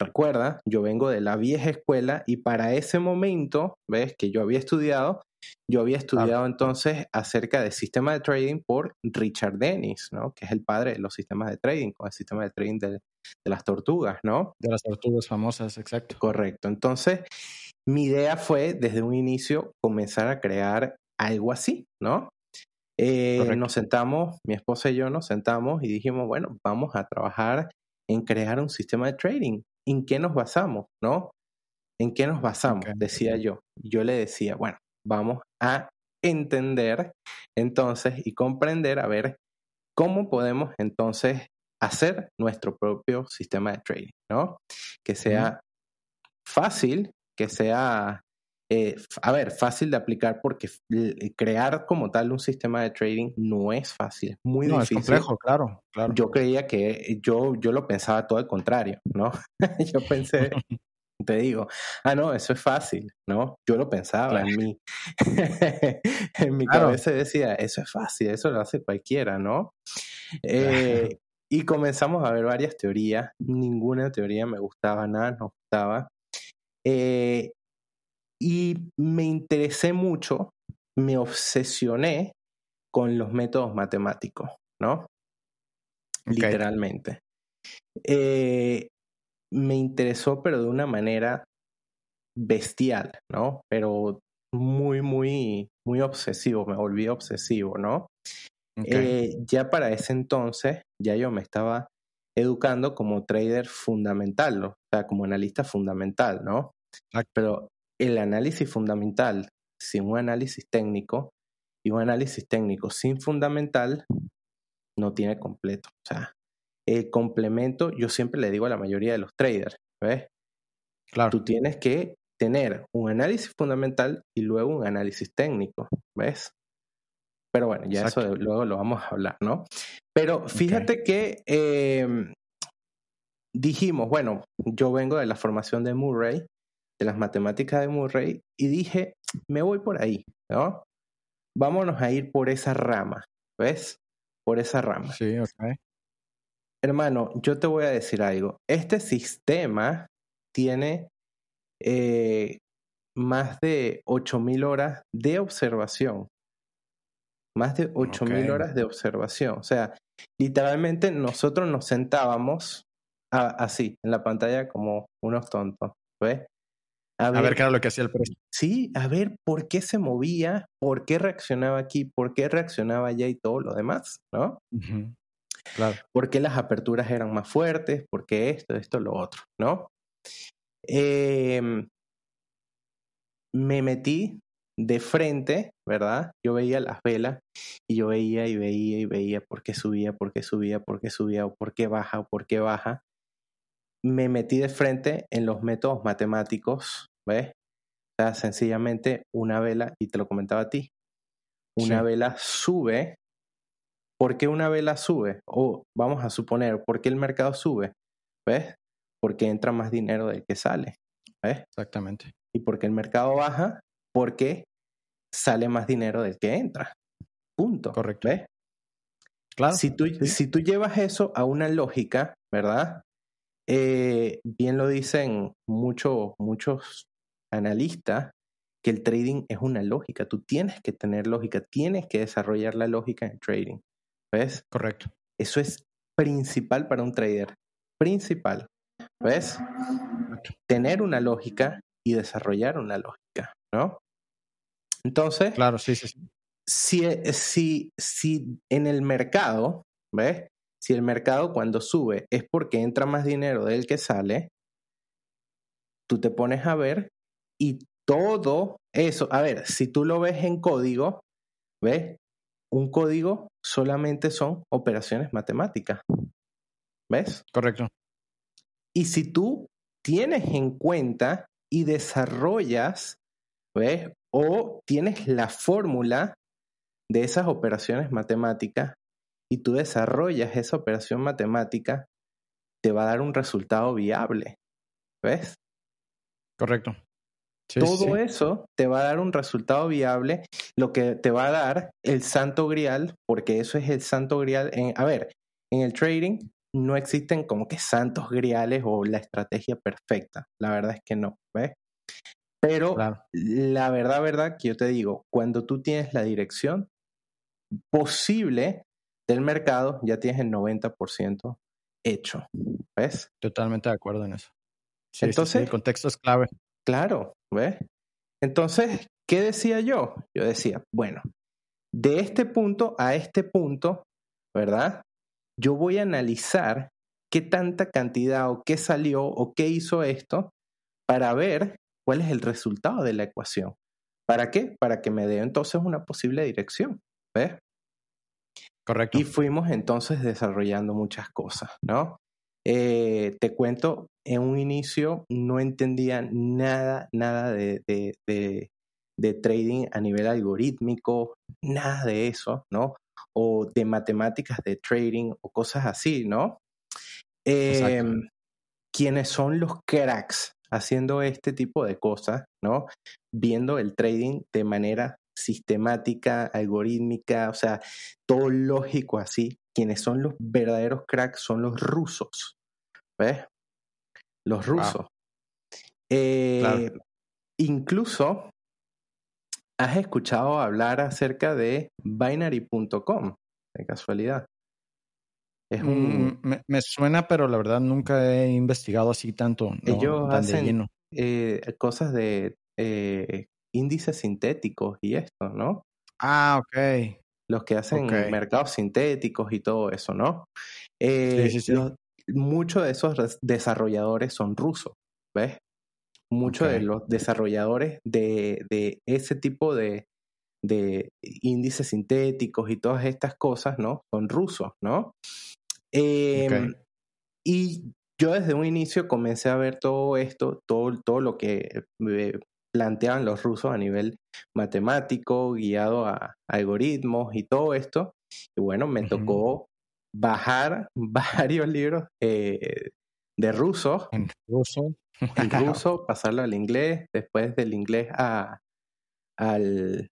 recuerda, yo vengo de la vieja escuela y para ese momento, ves que yo había estudiado, yo había estudiado entonces acerca del sistema de trading por Richard Dennis, ¿no? Que es el padre de los sistemas de trading, con el sistema de trading de, de las tortugas, ¿no? De las tortugas famosas, exacto. Correcto. Entonces, mi idea fue desde un inicio comenzar a crear algo así, ¿no? Eh, nos sentamos, mi esposa y yo nos sentamos y dijimos, bueno, vamos a trabajar en crear un sistema de trading. ¿En qué nos basamos? ¿No? ¿En qué nos basamos? Decía yo. Yo le decía, bueno, vamos a entender entonces y comprender a ver cómo podemos entonces hacer nuestro propio sistema de trading, ¿no? Que sea fácil, que sea eh, a ver, fácil de aplicar porque eh, crear como tal un sistema de trading no es fácil, es muy no, difícil. Es complejo, claro, claro. Yo creía que yo, yo lo pensaba todo al contrario, ¿no? yo pensé, te digo, ah, no, eso es fácil, ¿no? Yo lo pensaba en mí. en mi cabeza decía, eso es fácil, eso lo hace cualquiera, ¿no? Eh, y comenzamos a ver varias teorías, ninguna teoría me gustaba, nada nos gustaba. Eh, y me interesé mucho, me obsesioné con los métodos matemáticos, ¿no? Literalmente. Eh, me interesó, pero de una manera bestial, ¿no? Pero muy, muy, muy obsesivo, me volví obsesivo, ¿no? Eh, ya para ese entonces, ya yo me estaba educando como trader fundamental, o sea, como analista fundamental, ¿no? Pero el análisis fundamental sin un análisis técnico y un análisis técnico sin fundamental no tiene completo. O sea, el complemento, yo siempre le digo a la mayoría de los traders, ¿ves? Claro. Tú tienes que tener un análisis fundamental y luego un análisis técnico, ¿ves? Pero bueno, ya eso luego lo vamos a hablar, ¿no? Pero fíjate que em, dijimos, bueno, yo vengo de la formación de Murray de las matemáticas de Murray y dije, me voy por ahí, ¿no? vámonos a ir por esa rama, ¿ves? Por esa rama. Sí, ok. Hermano, yo te voy a decir algo. Este sistema tiene eh, más de 8.000 horas de observación. Más de 8.000 horas de observación. O sea, literalmente nosotros nos sentábamos así, en la pantalla como unos tontos. ¿Ves? A ver, qué era lo que hacía el precio. Sí, a ver por qué se movía, por qué reaccionaba aquí, por qué reaccionaba allá y todo lo demás, ¿no? Claro. ¿Por qué las aperturas eran más fuertes? ¿Por qué esto, esto, lo otro? ¿No? Em, me metí de frente, ¿verdad? Yo veía las velas y yo veía y veía y veía por qué subía, por qué subía, por qué subía, o por qué baja, o por qué baja. Me metí de frente en los métodos matemáticos, ¿ves? O sea, sencillamente una vela, y te lo comentaba a ti, una vela sube ¿Por qué una vela sube? O vamos a suponer, ¿por qué el mercado sube? ¿Ves? Porque entra más dinero del que sale. ¿Ves? Exactamente. Y porque el mercado baja, porque sale más dinero del que entra. Punto. Correcto. ¿Ves? Claro. Si tú, si tú llevas eso a una lógica, ¿verdad? Eh, bien lo dicen muchos, muchos analistas, que el trading es una lógica. Tú tienes que tener lógica, tienes que desarrollar la lógica en trading. ¿Ves? Correcto. Eso es principal para un trader. Principal. ¿Ves? Tener una lógica y desarrollar una lógica, ¿no? Entonces, claro, sí, sí, sí. Si, si, si en el mercado, ¿ves? Si el mercado cuando sube es porque entra más dinero del que sale, tú te pones a ver y todo eso, a ver, si tú lo ves en código, ¿ves? un código solamente son operaciones matemáticas. ¿Ves? Correcto. Y si tú tienes en cuenta y desarrollas, ¿ves? O tienes la fórmula de esas operaciones matemáticas y tú desarrollas esa operación matemática, te va a dar un resultado viable. ¿Ves? Correcto. Todo eso te va a dar un resultado viable, lo que te va a dar el santo grial, porque eso es el santo grial. En, a ver, en el trading no existen como que santos griales o la estrategia perfecta. La verdad es que no, ¿ves? Pero la verdad, verdad, que yo te digo, cuando tú tienes la dirección posible del mercado, ya tienes el 90% hecho, ¿ves? Totalmente de acuerdo en eso. Entonces, el contexto es clave. Claro, ¿ves? Entonces, ¿qué decía yo? Yo decía, bueno, de este punto a este punto, ¿verdad? Yo voy a analizar qué tanta cantidad o qué salió o qué hizo esto para ver cuál es el resultado de la ecuación. ¿Para qué? Para que me dé entonces una posible dirección, ¿ves? Correcto. Y fuimos entonces desarrollando muchas cosas, ¿no? Eh, te cuento, en un inicio no entendía nada, nada de, de, trading a nivel algorítmico, nada de eso, ¿no? O de matemáticas de trading o cosas así, ¿no? Eh, quienes son los cracks haciendo este tipo de cosas, ¿no? Viendo el trading de manera sistemática, algorítmica, o sea, todo lógico así. Quienes son los verdaderos cracks son los rusos, ¿ves? Los rusos. Eh, incluso, ¿has escuchado hablar acerca de binary.com, de casualidad? Es un... Mm, me, suena, pero la verdad nunca he investigado así tanto. Ellos hacen eh, cosas de eh, índices sintéticos y esto, ¿no? Ah, ok. Los que hacen mercados sintéticos y todo eso, ¿no? sí, sí, sí. muchos de esos desarrolladores son rusos, ¿ves? Muchos de los desarrolladores de, de ese tipo de, de, índices sintéticos y todas estas cosas, ¿no? Son rusos, ¿no? Em, y yo desde un inicio comencé a ver todo esto, todo, todo lo que eh, planteaban los rusos a nivel matemático, guiado a algoritmos y todo esto. Y bueno, me tocó bajar varios libros eh, de ruso. En ruso. En ruso, pasarlo al inglés, después del inglés a, al,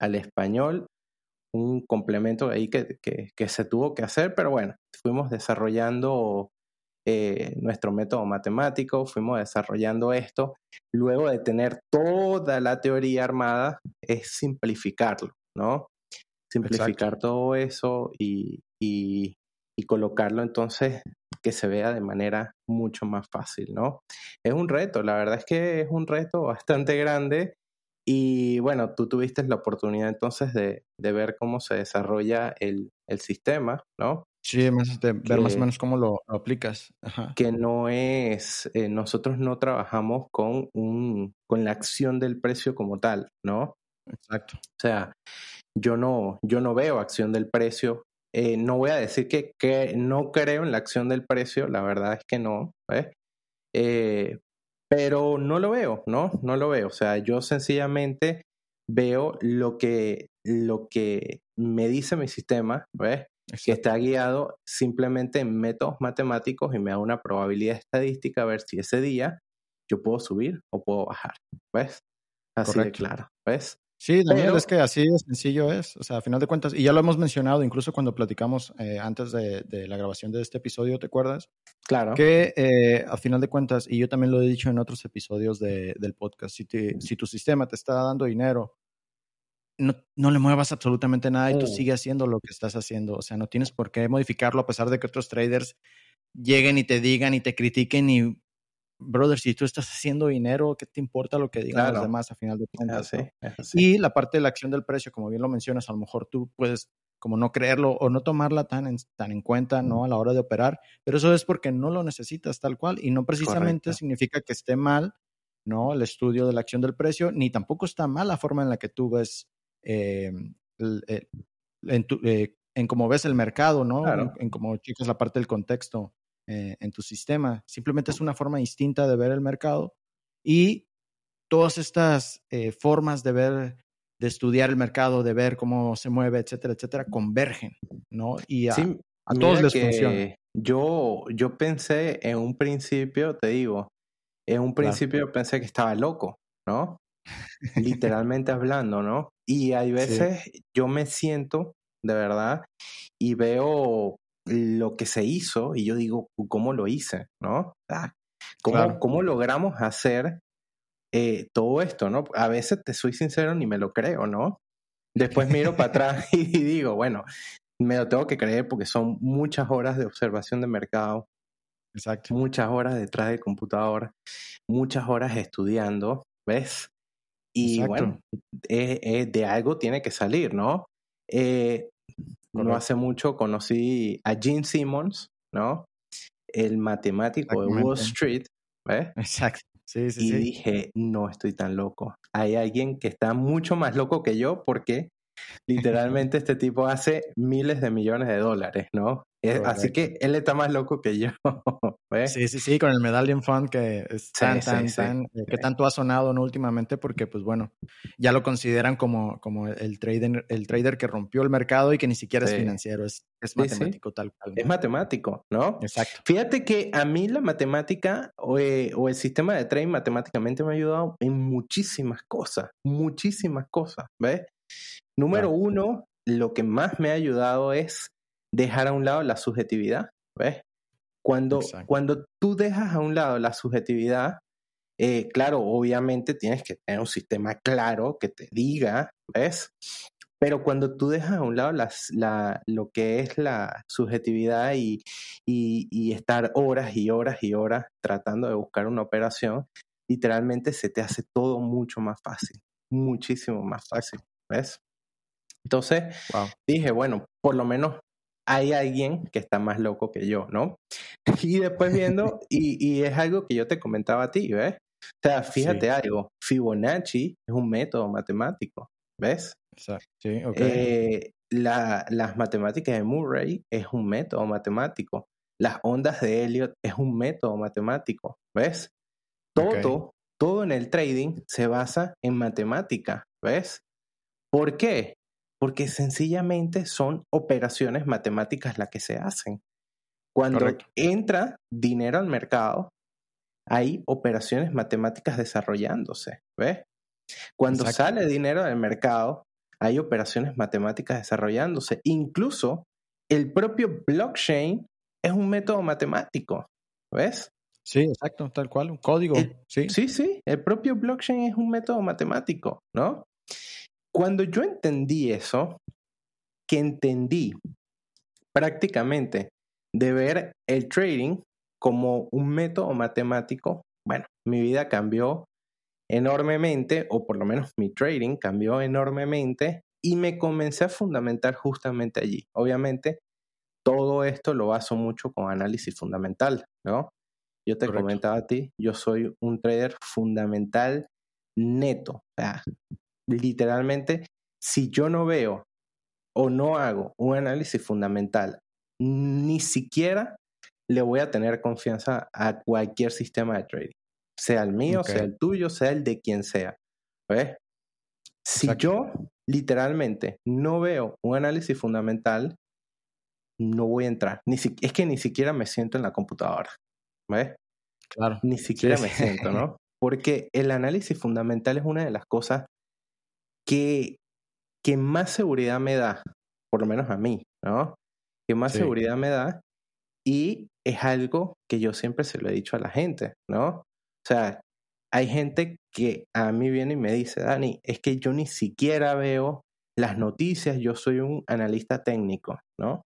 al español, un complemento ahí que, que, se tuvo que hacer, pero bueno, fuimos desarrollando eh, nuestro método matemático, fuimos desarrollando esto. Luego de tener toda la teoría armada, es simplificarlo, ¿no? Simplificar todo eso y, y, y colocarlo entonces que se vea de manera mucho más fácil, ¿no? Es un reto, la verdad es que es un reto bastante grande y bueno, tú tuviste la oportunidad entonces de, ver cómo se desarrolla el, sistema, ¿no? Sí, de ver más o menos cómo lo, aplicas. Que no es, eh, nosotros no trabajamos con, un, con la acción del precio como tal, ¿no? Exacto. O sea, yo no, yo no veo acción del precio. Eh, no voy a decir que, que, no creo en la acción del precio, la verdad es que no. ¿ves? Eh, pero no lo veo, ¿no? No lo veo. O sea, yo sencillamente veo lo que, lo que me dice mi sistema, ¿ves? Que está guiado simplemente en métodos matemáticos y me da una probabilidad estadística a ver si ese día yo puedo subir o puedo bajar, ¿ves? Así de claro, ¿ves? Sí, Daniel, es que así de sencillo es. O sea, a final de cuentas, y ya lo hemos mencionado incluso cuando platicamos eh, antes de, la grabación de este episodio, ¿te acuerdas? Claro. Que eh, a final de cuentas, y yo también lo he dicho en otros episodios del podcast, si, si tu sistema te está dando dinero, no, no le muevas absolutamente nada y tú mm. sigue haciendo lo que estás haciendo. O sea, no tienes por qué modificarlo a pesar de que otros traders lleguen y te digan y te critiquen y brother, si tú estás haciendo dinero, ¿qué te importa lo que digan los demás a final de cuentas? Y la parte de la acción del precio, como bien lo mencionas, a lo mejor tú puedes como no creerlo o no tomarla tan en, tan en cuenta, ¿no? A la hora de operar, pero eso es porque no lo necesitas tal cual y no precisamente significa que esté mal, ¿no? El estudio de la acción del precio, ni tampoco está mal la forma en la que tú ves, eh, en, eh, en cómo ves el mercado, ¿no? En, en cómo chicas la parte del contexto eh, en tu sistema. Simplemente es una forma distinta de ver el mercado y todas estas eh, formas de ver, de estudiar el mercado, de ver cómo se mueve, etcétera, etcétera, convergen, ¿no? Y a, todos les funciona. Yo, yo pensé en un principio, te digo, en un principio pensé que estaba loco, ¿no? Literalmente hablando, ¿no? Y hay veces yo me siento, de verdad, y veo lo que se hizo y yo digo, ¿cómo lo hice? ¿No? Ah, ¿cómo, ¿Cómo, logramos hacer eh, todo esto? ¿no? A veces, te soy sincero, ni me lo creo, ¿no? Después miro para atrás y digo, bueno, me lo tengo que creer porque son muchas horas de observación de mercado. Exacto. Muchas horas detrás del computador, muchas horas estudiando, ¿ves? Y bueno, de algo tiene que salir, ¿no? Eh, no hace mucho conocí a Gene Simmons, ¿no? El matemático de Wall Street, ¿ves? Exacto. Sí, sí, y dije, no estoy tan loco. Hay alguien que está mucho más loco que yo porque literalmente este tipo hace miles de millones de dólares, ¿no? Así que él está más loco que yo. Sí, sí, sí, con el Medallion Fund que es tan, tan, tan, eh, que tanto ha sonado ¿no? últimamente porque, pues bueno, ya lo consideran como, como el, trader, el trader que rompió el mercado y que ni siquiera es financiero, es, es matemático tal cual. Es matemático, ¿no? Exacto. Fíjate que a mí la matemática o, eh, o el sistema de trading matemáticamente me ha ayudado en muchísimas cosas, muchísimas cosas, ¿ves? Número uno, lo que más me ha ayudado es dejar a un lado la subjetividad, ¿ves? Cuando, cuando tú dejas a un lado la subjetividad, eh, claro, obviamente tienes que tener un sistema claro que te diga, ¿ves? Pero cuando tú dejas a un lado las, la, lo que es la subjetividad y, y, estar horas y horas y horas tratando de buscar una operación, literalmente se te hace todo mucho más fácil, muchísimo más fácil, ¿ves? Entonces dije, bueno, por lo menos hay alguien que está más loco que yo, ¿no? Y después viendo, y, y es algo que yo te comentaba a ti, ¿ves? O sea, fíjate algo, Fibonacci es un método matemático, ¿ves? Exacto. Sí, eh, las matemáticas de Murray es un método matemático. Las ondas de Elliot es un método matemático, ¿ves? Todo, todo en el trading se basa en matemática, ¿ves? ¿Por qué? Porque sencillamente son operaciones matemáticas las que se hacen. Cuando entra dinero al mercado, hay operaciones matemáticas desarrollándose, ¿ves? Cuando sale dinero del mercado, hay operaciones matemáticas desarrollándose. Incluso el propio blockchain es un método matemático, ¿ves? Sí, exacto, tal cual, un código. sí. sí, sí, el propio blockchain es un método matemático, ¿no? Cuando yo entendí eso, que entendí prácticamente de ver el trading como un método matemático, bueno, mi vida cambió enormemente, o por lo menos mi trading cambió enormemente, y me comencé a fundamentar justamente allí. Obviamente, todo esto lo baso mucho con análisis fundamental, ¿no? Yo te comentaba a ti, yo soy un trader fundamental neto. O sea, literalmente, si yo no veo o no hago un análisis fundamental, ni siquiera le voy a tener confianza a cualquier sistema de trading, sea el mío, sea el tuyo, sea el de quien sea. ¿Ves? Si yo literalmente no veo un análisis fundamental, no voy a entrar. Ni es que ni siquiera me siento en la computadora. ¿Ves? Claro. Ni siquiera me siento, ¿no? Porque el análisis fundamental es una de las cosas que, que más seguridad me da, por lo menos a mí, ¿no? Que más seguridad me da y es algo que yo siempre se lo he dicho a la gente, ¿no? O sea, hay gente que a mí viene y me dice, Dani, es que yo ni siquiera veo las noticias, yo soy un analista técnico, ¿no?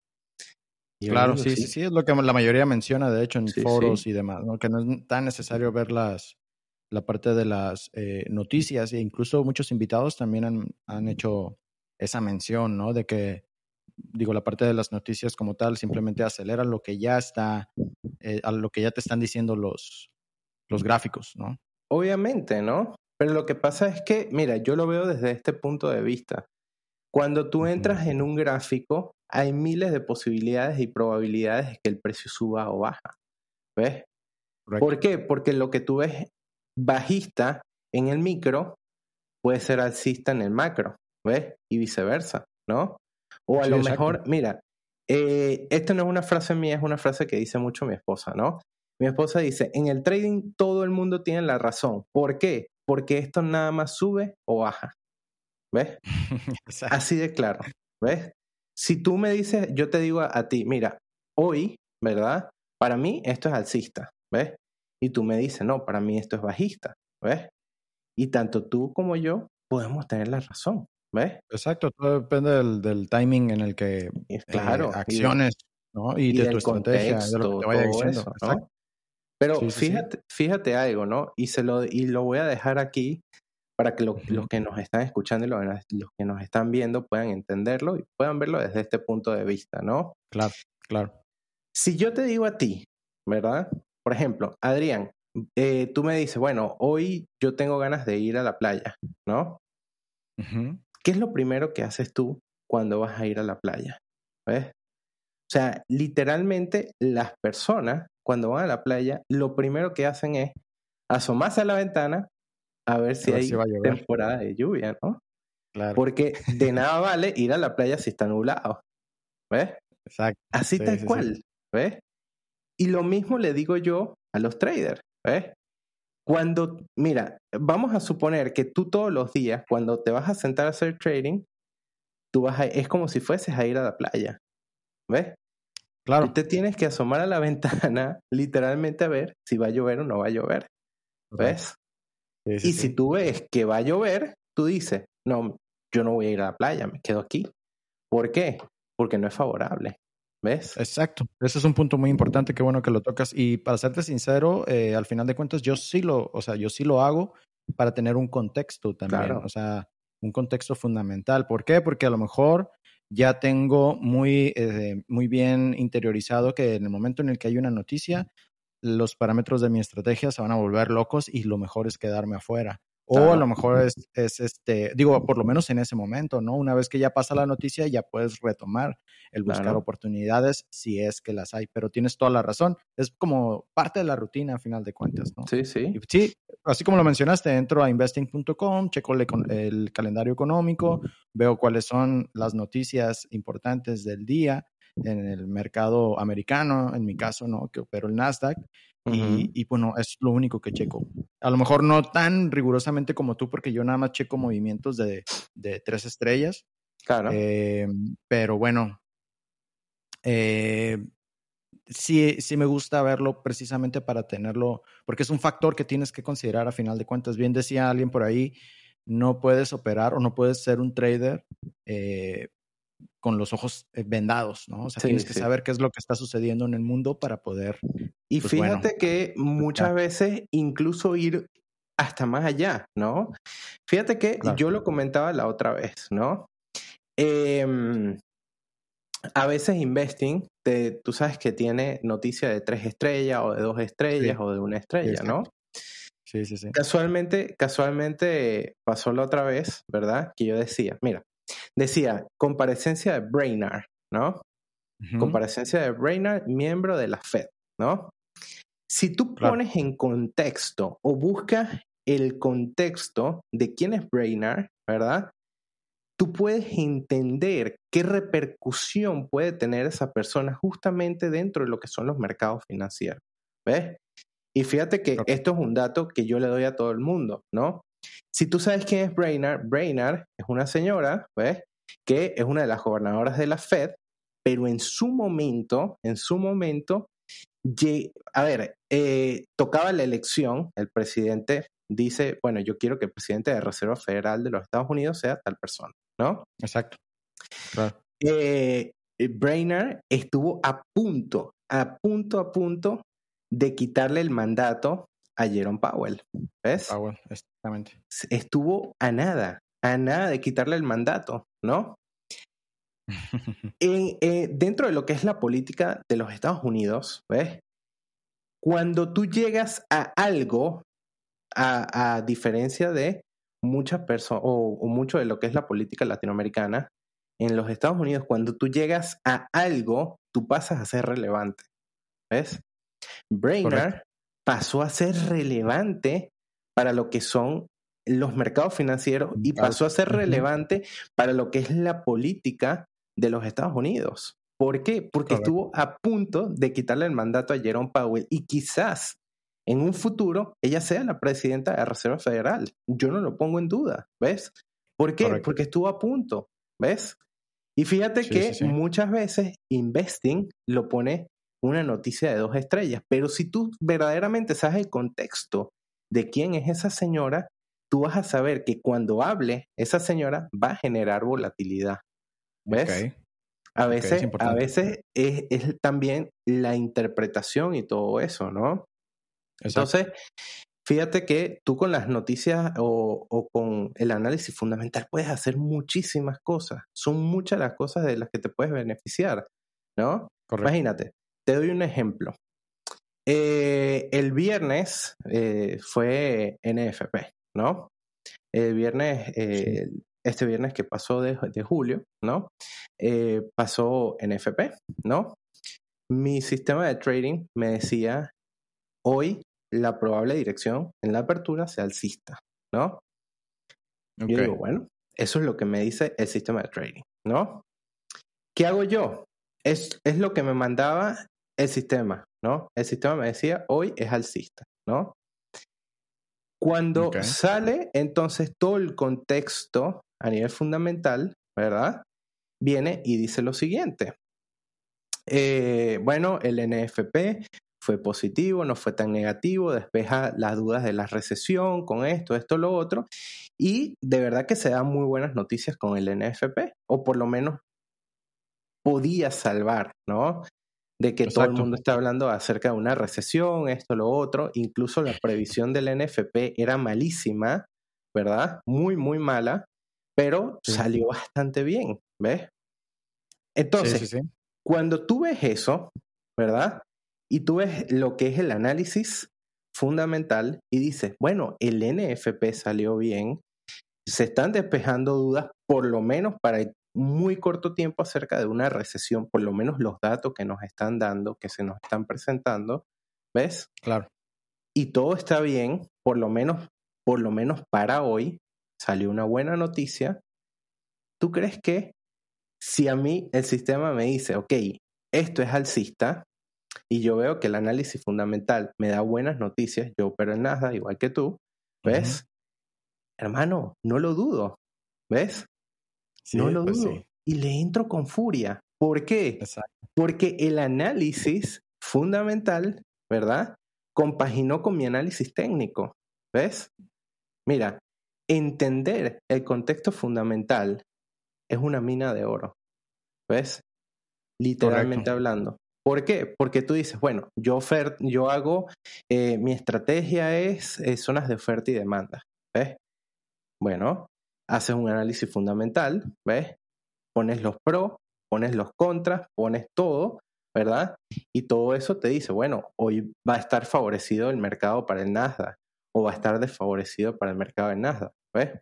claro, sí, sí, sí, es lo que la mayoría menciona, de hecho, en foros y demás, ¿no? Que no es tan necesario ver las, la parte de las eh, noticias e incluso muchos invitados también han, han, hecho esa mención, ¿no? De que, digo, la parte de las noticias como tal simplemente acelera lo que ya está, eh, a lo que ya te están diciendo los, los gráficos, ¿no? Obviamente, ¿no? Pero lo que pasa es que, mira, yo lo veo desde este punto de vista. Cuando tú entras en un gráfico, hay miles de posibilidades y probabilidades de que el precio suba o baja. ¿Ves? ¿Por qué? Porque lo que tú ves bajista en el micro puede ser alcista en el macro, ¿ves? Y viceversa, ¿no? O a lo mejor, mira, eh, esto no es una frase mía, es una frase que dice mucho mi esposa, ¿no? Mi esposa dice, en el trading todo el mundo tiene la razón. ¿Por qué? Porque esto nada más sube o baja. ¿Ves? Así de claro. ¿Ves? Si tú me dices, yo te digo a, ti, mira, hoy, ¿verdad? Para mí esto es alcista, ¿ves? Y tú me dices, no, para mí esto es bajista, ¿ves? Y tanto tú como yo podemos tener la razón, ¿ves? Exacto, todo depende del, timing en el que claro, eh, acciones, ¿no? Y, de tu estrategia, de lo que te vaya diciendo. Pero fíjate, fíjate algo, ¿no? Y, se lo, y lo voy a dejar aquí para que los que nos están escuchando y los, los, que nos están viendo puedan entenderlo y puedan verlo desde este punto de vista, ¿no? Claro, claro. Si yo te digo a ti, ¿verdad? Por ejemplo, Adrián, eh, tú me dices, bueno, hoy yo tengo ganas de ir a la playa, ¿no? ¿Qué es lo primero que haces tú cuando vas a ir a la playa? ¿Ves? O sea, literalmente las personas cuando van a la playa, lo primero que hacen es asomarse a la ventana a ver si hay temporada de lluvia, ¿no? Claro. Porque de nada vale ir a la playa si está nublado. ¿Ves? Exacto. Así tal cual. ¿Ves? Y lo mismo le digo yo a los traders. ¿Ves? Cuando, mira, vamos a suponer que tú todos los días, cuando te vas a sentar a hacer trading, tú vas a, es como si fueses a ir a la playa. ¿Ves? Claro. Tú te tienes que asomar a la ventana, literalmente a ver si va a llover o no va a llover. ¿Ves? y si tú ves que va a llover, tú dices, no, yo no voy a ir a la playa, me quedo aquí. ¿Por qué? Porque no es favorable. ¿Ves? Exacto. Ese es un punto muy importante, qué bueno que lo tocas. Y para serte sincero, eh, al final de cuentas, yo sí lo, o sea, yo sí lo hago para tener un contexto también. O sea, un contexto fundamental. ¿Por qué? Porque a lo mejor ya tengo muy, eh, muy bien interiorizado que en el momento en el que hay una noticia, los parámetros de mi estrategia se van a volver locos y lo mejor es quedarme afuera. O a lo mejor es, es, este, digo, por lo menos en ese momento, ¿no? Una vez que ya pasa la noticia, ya puedes retomar el buscar oportunidades si es que las hay. Pero tienes toda la razón. Es como parte de la rutina a final de cuentas, ¿no? Sí, sí. sí, así como lo mencionaste, entro a investing.com, checo el calendario económico, veo cuáles son las noticias importantes del día en el mercado americano, en mi caso, ¿no? Que opero el Nasdaq. Y, y, bueno, es lo único que checo. A lo mejor no tan rigurosamente como tú, porque yo nada más checo movimientos de, de tres estrellas. Claro. Eh, pero bueno, eh, sí, sí me gusta verlo precisamente para tenerlo, porque es un factor que tienes que considerar a final de cuentas. Bien decía alguien por ahí, no puedes operar o no puedes ser un trader eh, con los ojos eh, vendados, ¿no? O sea, tienes que saber qué es lo que está sucediendo en el mundo para poder. Y pues, fíjate que muchas veces incluso ir hasta más allá, ¿no? Fíjate que yo lo comentaba la otra vez, ¿no? Em, a veces investing, tú sabes que tiene noticia de tres estrellas o de dos estrellas o de una estrella, ¿no? Sí, sí, sí. Casualmente, casualmente pasó la otra vez, ¿verdad? Que yo decía, mira, decía, comparecencia de Brainard, ¿no? Comparecencia de Brainard, miembro de la Fed, ¿no? Si tú pones en contexto o buscas el contexto de quién es Brainard, ¿verdad? Tú puedes entender qué repercusión puede tener esa persona justamente dentro de lo que son los mercados financieros. ¿Ves? Y fíjate que esto es un dato que yo le doy a todo el mundo, ¿no? Si tú sabes quién es Brainard, Brainard es una señora, ¿ves? Que es una de las gobernadoras de la Fed, pero en su momento, en su momento, a ver, eh, tocaba la elección, el presidente dice, bueno, yo quiero que el presidente de Reserva Federal de los Estados Unidos sea tal persona, ¿no? Exacto. Eh, Brainerd estuvo a punto, a punto, a punto de quitarle el mandato a Jerome Powell. ¿Ves? Powell, exactamente. Estuvo a nada, a nada de quitarle el mandato, ¿no? Eh, dentro de lo que es la política de los Estados Unidos, ¿ves? Cuando tú llegas a algo, a, diferencia de muchas personas, o, o, mucho de lo que es la política latinoamericana, en los Estados Unidos, cuando tú llegas a algo, tú pasas a ser relevante. ¿Ves? Brainerd pasó a ser relevante para lo que son los mercados financieros y pasó a ser relevante para lo que es la política de los Estados Unidos. ¿Por qué? Porque estuvo a punto de quitarle el mandato a Jerome Powell y quizás en un futuro ella sea la presidenta de la Reserva Federal. Yo no lo pongo en duda, ¿ves? ¿Por qué? Porque estuvo a punto, ¿ves? Y fíjate que muchas veces investing lo pone una noticia de dos estrellas, pero si tú verdaderamente sabes el contexto de quién es esa señora, tú vas a saber que cuando hable esa señora va a generar volatilidad. ¿Ves? A veces, es a veces es, también la interpretación y todo eso, ¿no? Entonces, fíjate que tú con las noticias o, o, con el análisis fundamental puedes hacer muchísimas cosas. Son muchas las cosas de las que te puedes beneficiar, ¿no? Imagínate, te doy un ejemplo. Eh, el viernes eh, fue NFP, ¿no? El viernes, eh, este viernes que pasó de, julio, ¿no? pasó NFP, ¿no? Mi sistema de trading me decía, hoy la probable dirección en la apertura sea alcista, ¿no? Yo digo, bueno, eso es lo que me dice el sistema de trading, ¿no? ¿Qué hago yo? Es, es lo que me mandaba el sistema, ¿no? El sistema me decía, hoy es alcista, ¿no? Cuando sale entonces todo el contexto a nivel fundamental, ¿verdad? Viene y dice lo siguiente. Eh, bueno, el NFP fue positivo, no fue tan negativo, despeja las dudas de la recesión con esto, esto, lo otro, y de verdad que se dan muy buenas noticias con el NFP, o por lo menos podía salvar, ¿no? De que todo el mundo está hablando acerca de una recesión, esto, lo otro. Incluso la previsión del NFP era malísima, ¿verdad? Muy, muy mala, pero salió bastante bien, ¿ves? Entonces, cuando tú ves eso, ¿verdad? Y tú ves lo que es el análisis fundamental y dices, bueno, el NFP salió bien, se están despejando dudas, por lo menos para el muy corto tiempo acerca de una recesión, por lo menos los datos que nos están dando, que se nos están presentando, ¿ves? Claro. Y todo está bien, por lo menos, por lo menos para hoy, salió una buena noticia. ¿Tú crees que si a mí el sistema me dice, ok, esto es alcista y yo veo que el análisis fundamental me da buenas noticias, yo opero en Nasdaq igual que tú, ¿ves? Hermano, no lo dudo, ¿ves? No lo pues dudo. Y le entro con furia. ¿Por qué? Porque el análisis fundamental, ¿verdad? Compaginó con mi análisis técnico, ¿ves? Mira, entender el contexto fundamental es una mina de oro, ¿ves? Literalmente hablando. ¿Por qué? Porque tú dices, bueno, yo, yo hago, eh, mi estrategia es zonas de oferta y demanda, ¿ves? Bueno, haces un análisis fundamental, ¿ves? Pones los pros, pones los contras, pones todo, ¿verdad? Y todo eso te dice, bueno, hoy va a estar favorecido el mercado para el Nasdaq o va a estar desfavorecido para el mercado del Nasdaq, ¿ves?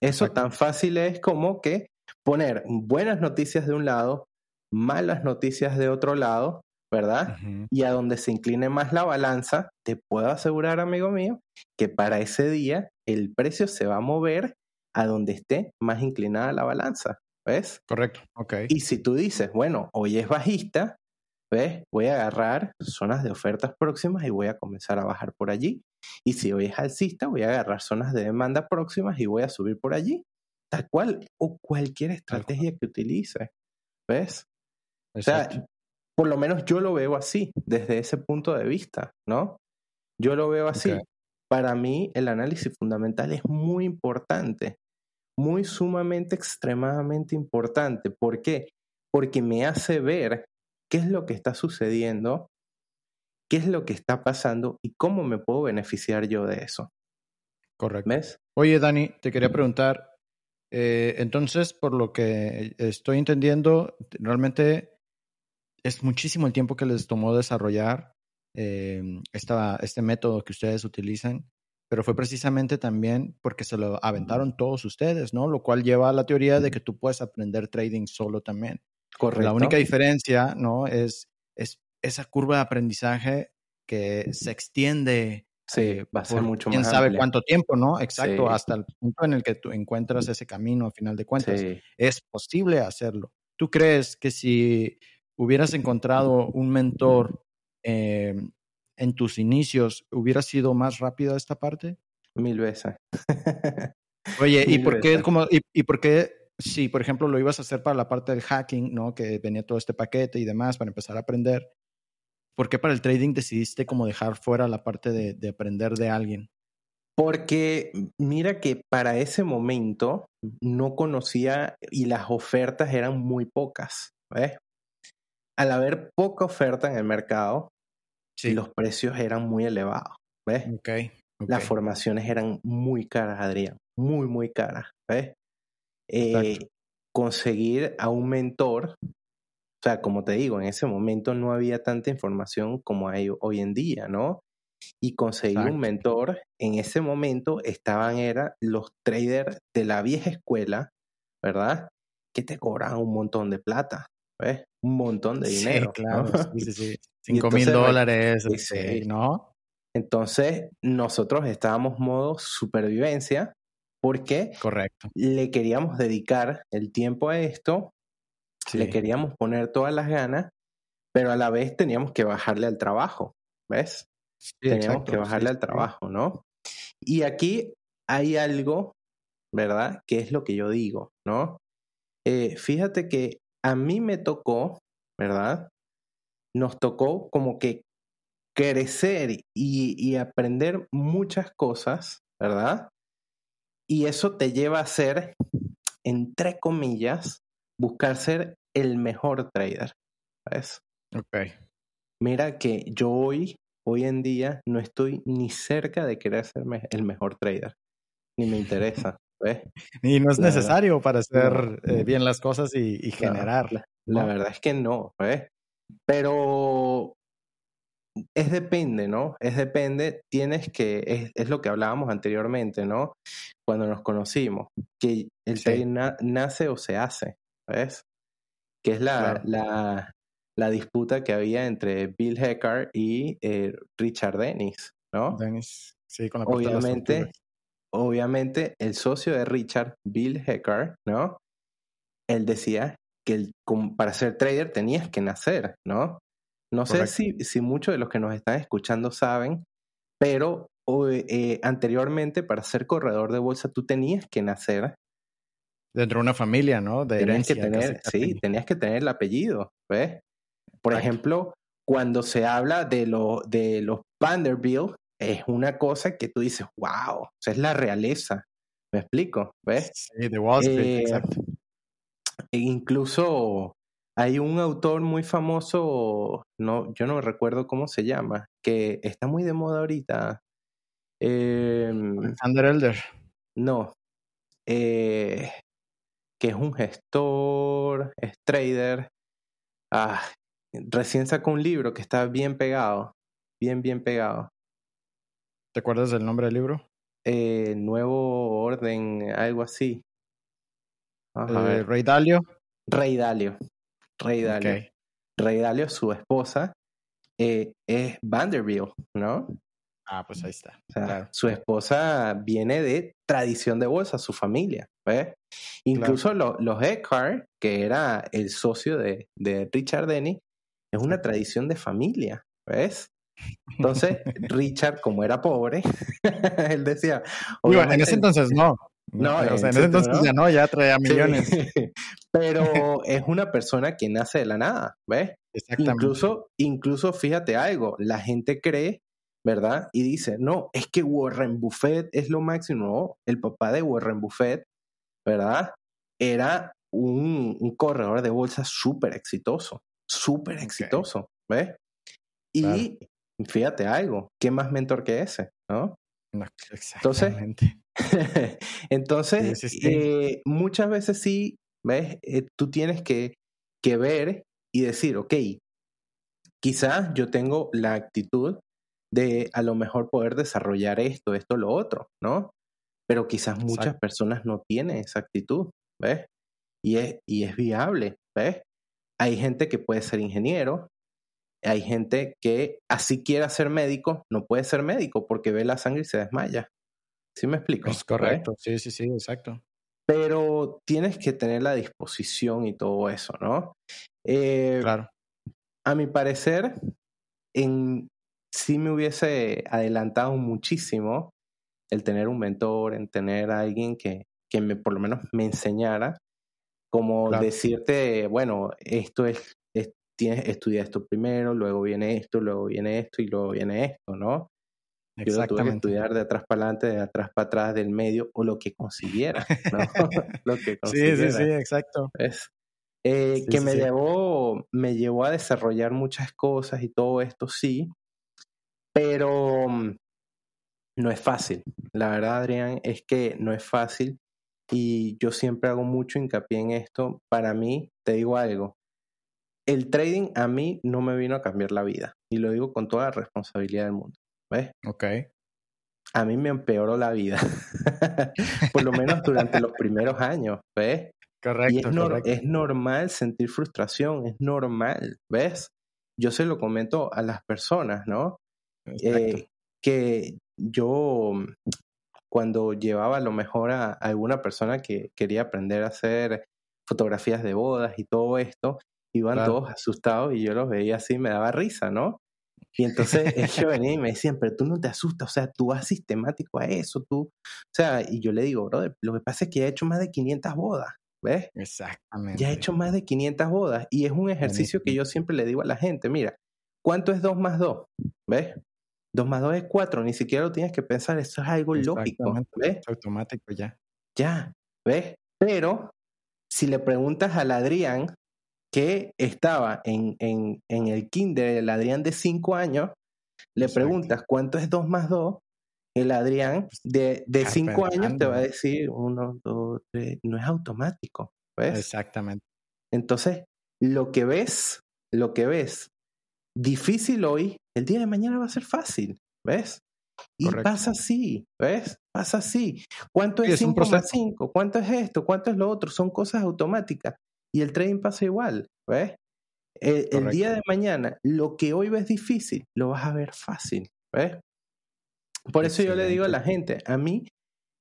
Eso tan fácil es como que poner buenas noticias de un lado, malas noticias de otro lado, ¿verdad? Y a donde se incline más la balanza, te puedo asegurar, amigo mío, que para ese día el precio se va a mover a donde esté más inclinada la balanza, ¿ves? Correcto, ok. Y si tú dices, bueno, hoy es bajista, ¿ves? Voy a agarrar zonas de ofertas próximas y voy a comenzar a bajar por allí. Y si hoy es alcista, voy a agarrar zonas de demanda próximas y voy a subir por allí. Tal cual, o cualquier estrategia que utilices, ¿ves? O sea, por lo menos yo lo veo así, desde ese punto de vista, ¿no? Yo lo veo así. Para mí el análisis fundamental es muy importante, muy sumamente, extremadamente importante. ¿Por qué? Porque me hace ver qué es lo que está sucediendo, qué es lo que está pasando y cómo me puedo beneficiar yo de eso. Correcto. ¿Ves? Oye, Dani, te quería preguntar, eh, entonces, por lo que estoy entendiendo, realmente es muchísimo el tiempo que les tomó desarrollar eh, este método que ustedes utilizan, pero fue precisamente también porque se lo aventaron todos ustedes, ¿no? Lo cual lleva a la teoría de que tú puedes aprender trading solo también. Correcto. La única diferencia, ¿no? Es, es esa curva de aprendizaje que se extiende. Sí, va a ser mucho más. Quién sabe cuánto tiempo, ¿no? Exacto, hasta el punto en el que tú encuentras ese camino a final de cuentas. Es posible hacerlo. ¿Tú crees que si hubieras encontrado un mentor eh, en tus inicios, ¿hubiera sido más rápida esta parte? Mil veces. Oye, ¿y por qué, como, y, por qué, si por ejemplo lo ibas a hacer para la parte del hacking, ¿no? Que venía todo este paquete y demás para empezar a aprender, ¿por qué para el trading decidiste como dejar fuera la parte de, de aprender de alguien? Porque mira que para ese momento no conocía y las ofertas eran muy pocas. ¿ves? al haber poca oferta en el mercado, los precios eran muy elevados. ¿Ves? Las formaciones eran muy caras, Adrián. Muy, muy caras. ¿Ves? Eh, conseguir a un mentor, o sea, como te digo, en ese momento no había tanta información como hay hoy en día, ¿no? Y conseguir un mentor, en ese momento estaban, era los traders de la vieja escuela, ¿verdad? Que te cobraban un montón de plata. Un montón de dinero. Sí, claro. Sí, sí, Cinco mil dólares, ¿no? Entonces, nosotros estábamos modo supervivencia porque Correcto. le queríamos dedicar el tiempo a esto, le queríamos poner todas las ganas, pero a la vez teníamos que bajarle al trabajo, ¿ves? teníamos que bajarle al trabajo, ¿no? Y aquí hay algo, ¿verdad? Que es lo que yo digo, ¿no? Eh, fíjate que a mí me tocó, ¿verdad? Nos tocó como que crecer y, aprender muchas cosas, ¿verdad? Y eso te lleva a ser, entre comillas, buscar ser el mejor trader, ¿ves? Ok. Mira que yo hoy, hoy en día, no estoy ni cerca de querer ser el mejor trader, ni me interesa. Y no es necesario para hacer eh, bien las cosas y, generar. La, verdad es que no, Pero es depende, ¿no? Es depende, tienes que, es, lo que hablábamos anteriormente, ¿no? Cuando nos conocimos, que el sí. nace o se hace, ¿ves? Que es la, la, disputa que había entre Bill Hecker y eh, Richard Dennis, ¿no? Dennis, sí, con la Obviamente, obviamente el socio de Richard, Bill Hecker, ¿no? Él decía que el, para ser trader tenías que nacer, ¿no? No sé si, si muchos de los que nos están escuchando saben, pero eh, anteriormente para ser corredor de bolsa tú tenías que nacer. Dentro de una familia, ¿no? De tenías que tener, sí, tenías que tener el apellido, ¿ves? Por ejemplo, cuando se habla de, lo, de los Vanderbilt, es una cosa que tú dices, wow, es la realeza. ¿Me explico? ¿Ves? Sí, de Wall Street, eh, exacto. E incluso hay un autor muy famoso, no, yo no recuerdo cómo se llama, que está muy de moda ahorita. Eh, Elder. No. Eh, que es un gestor, es trader. Ah, recién sacó un libro que está bien pegado. Bien, bien pegado. ¿Te acuerdas del nombre del libro? Eh, nuevo orden, algo así. Eh, Rey Dalio. Rey Dalio. Rey Dalio. Rey Dalio, su esposa, eh, es Vanderbilt, ¿no? Ah, pues ahí está. Su esposa viene de tradición de bolsa, su familia, ¿ves? Incluso los Eckhart, que era el socio de, de Richard Denny, es una tradición de familia, ¿ves? Entonces, Richard, como era pobre, él decía... en ese entonces no. No, o sea, en ese entonces ya no, ya traía millones. Pero es una persona que nace de la nada, ¿ves? Incluso, incluso fíjate algo, la gente cree, ¿verdad? Y dice, no, es que Warren Buffett es lo máximo. el papá de Warren Buffett, ¿verdad? Era un, corredor de bolsa súper exitoso, súper exitoso, ¿ves? Y fíjate algo, ¿qué más mentor que ese? ¿no? Entonces, entonces eh, muchas veces sí, ¿ves? Eh, tú tienes que, que ver y decir, ok, quizás yo tengo la actitud de a lo mejor poder desarrollar esto, esto, lo otro, ¿no? Pero quizás muchas personas no tienen esa actitud, ¿ves? Y es, y es viable, ¿ves? Hay gente que puede ser ingeniero, hay gente que así quiera ser médico, no puede ser médico porque ve la sangre y se desmaya. ¿Sí me explico? Es correcto, sí, sí, sí, exacto. Pero tienes que tener la disposición y todo eso, ¿no? Eh, claro. A mi parecer, en, sí me hubiese adelantado muchísimo el tener un mentor, en tener a alguien que, que me, por lo menos me enseñara, como decirte, bueno, esto es tienes, estudia esto primero, luego viene esto, luego viene esto y luego viene esto, ¿no? Yo lo tuve que estudiar de atrás para adelante, de atrás para atrás, del medio, o lo que consiguiera, ¿no? lo que consiguiera. Sí, sí, sí, exacto. Eh, que me llevó, me llevó a desarrollar muchas cosas y todo esto, sí, pero mm, no es fácil. La verdad, Adrián, es que no es fácil y yo siempre hago mucho hincapié en esto. Para mí, te digo algo, el trading a mí no me vino a cambiar la vida. Y lo digo con toda la responsabilidad del mundo. ¿Ves? Ok. A mí me empeoró la vida. Por lo menos durante los primeros años. ¿Ves? Correcto, y es, es normal sentir frustración. Es normal. ¿Ves? Yo se lo comento a las personas, ¿no? Eh, que yo cuando llevaba a lo mejor a alguna persona que quería aprender a hacer fotografías de bodas y todo esto, iban todos asustados y yo los veía así, me daba risa, ¿no? Y entonces ellos venían y me decían, pero tú no te asustas, o sea, tú vas sistemático a eso, tú, o sea, y yo le digo, brother, lo que pasa es que ya he hecho más de 500 bodas, ¿ves? Exactamente. Ya he hecho más de 500 bodas y es un ejercicio que yo siempre le digo a la gente, mira, ¿cuánto es 2 más 2? ¿Ves? 2 más 2 es 4, ni siquiera lo tienes que pensar, eso es algo lógico, ¿ves? automático ya. Ya, ¿ves? Pero si le preguntas al Adrián, que estaba en, en, en el kinder, el Adrián de 5 años, le preguntas cuánto es 2 más 2, el Adrián de 5 años te va a decir 1, 2, 3, no es automático, ¿ves? Exactamente. Entonces, lo que ves, lo que ves difícil hoy, el día de mañana va a ser fácil, ¿ves? Y pasa así, ¿ves? Pasa así. ¿Cuánto es 5 más 5? ¿Cuánto es esto? ¿Cuánto es lo otro? Son cosas automáticas. Y el trading pasa igual, ¿ves? El, día de mañana, lo que hoy ves difícil, lo vas a ver fácil, ¿ves? Por eso yo le digo a la gente, a mí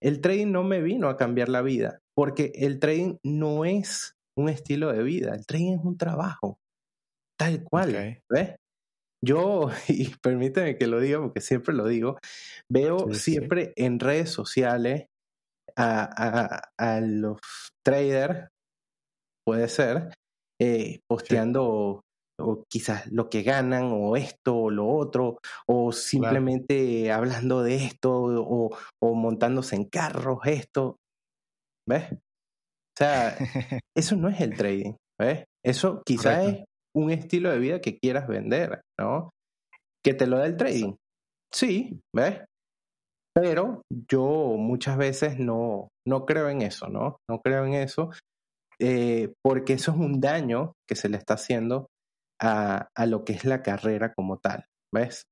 el trading no me vino a cambiar la vida, porque el trading no es un estilo de vida, el trading es un trabajo, tal cual, ¿ves? Yo, y permíteme que lo diga porque siempre lo digo, veo siempre en redes sociales a, los traders, puede ser, eh, posteando o quizás lo que ganan o esto o lo otro, o simplemente hablando de esto o, o, montándose en carros, esto. ¿Ves? O sea, eso no es el trading, ¿ves? Eso quizás es un estilo de vida que quieras vender, ¿no? Que te lo da el trading. Sí, ¿ves? Pero yo muchas veces no, no creo en eso, ¿no? No creo en eso, eh, porque eso es un daño que se le está haciendo a, a, lo que es la carrera como tal, ¿ves?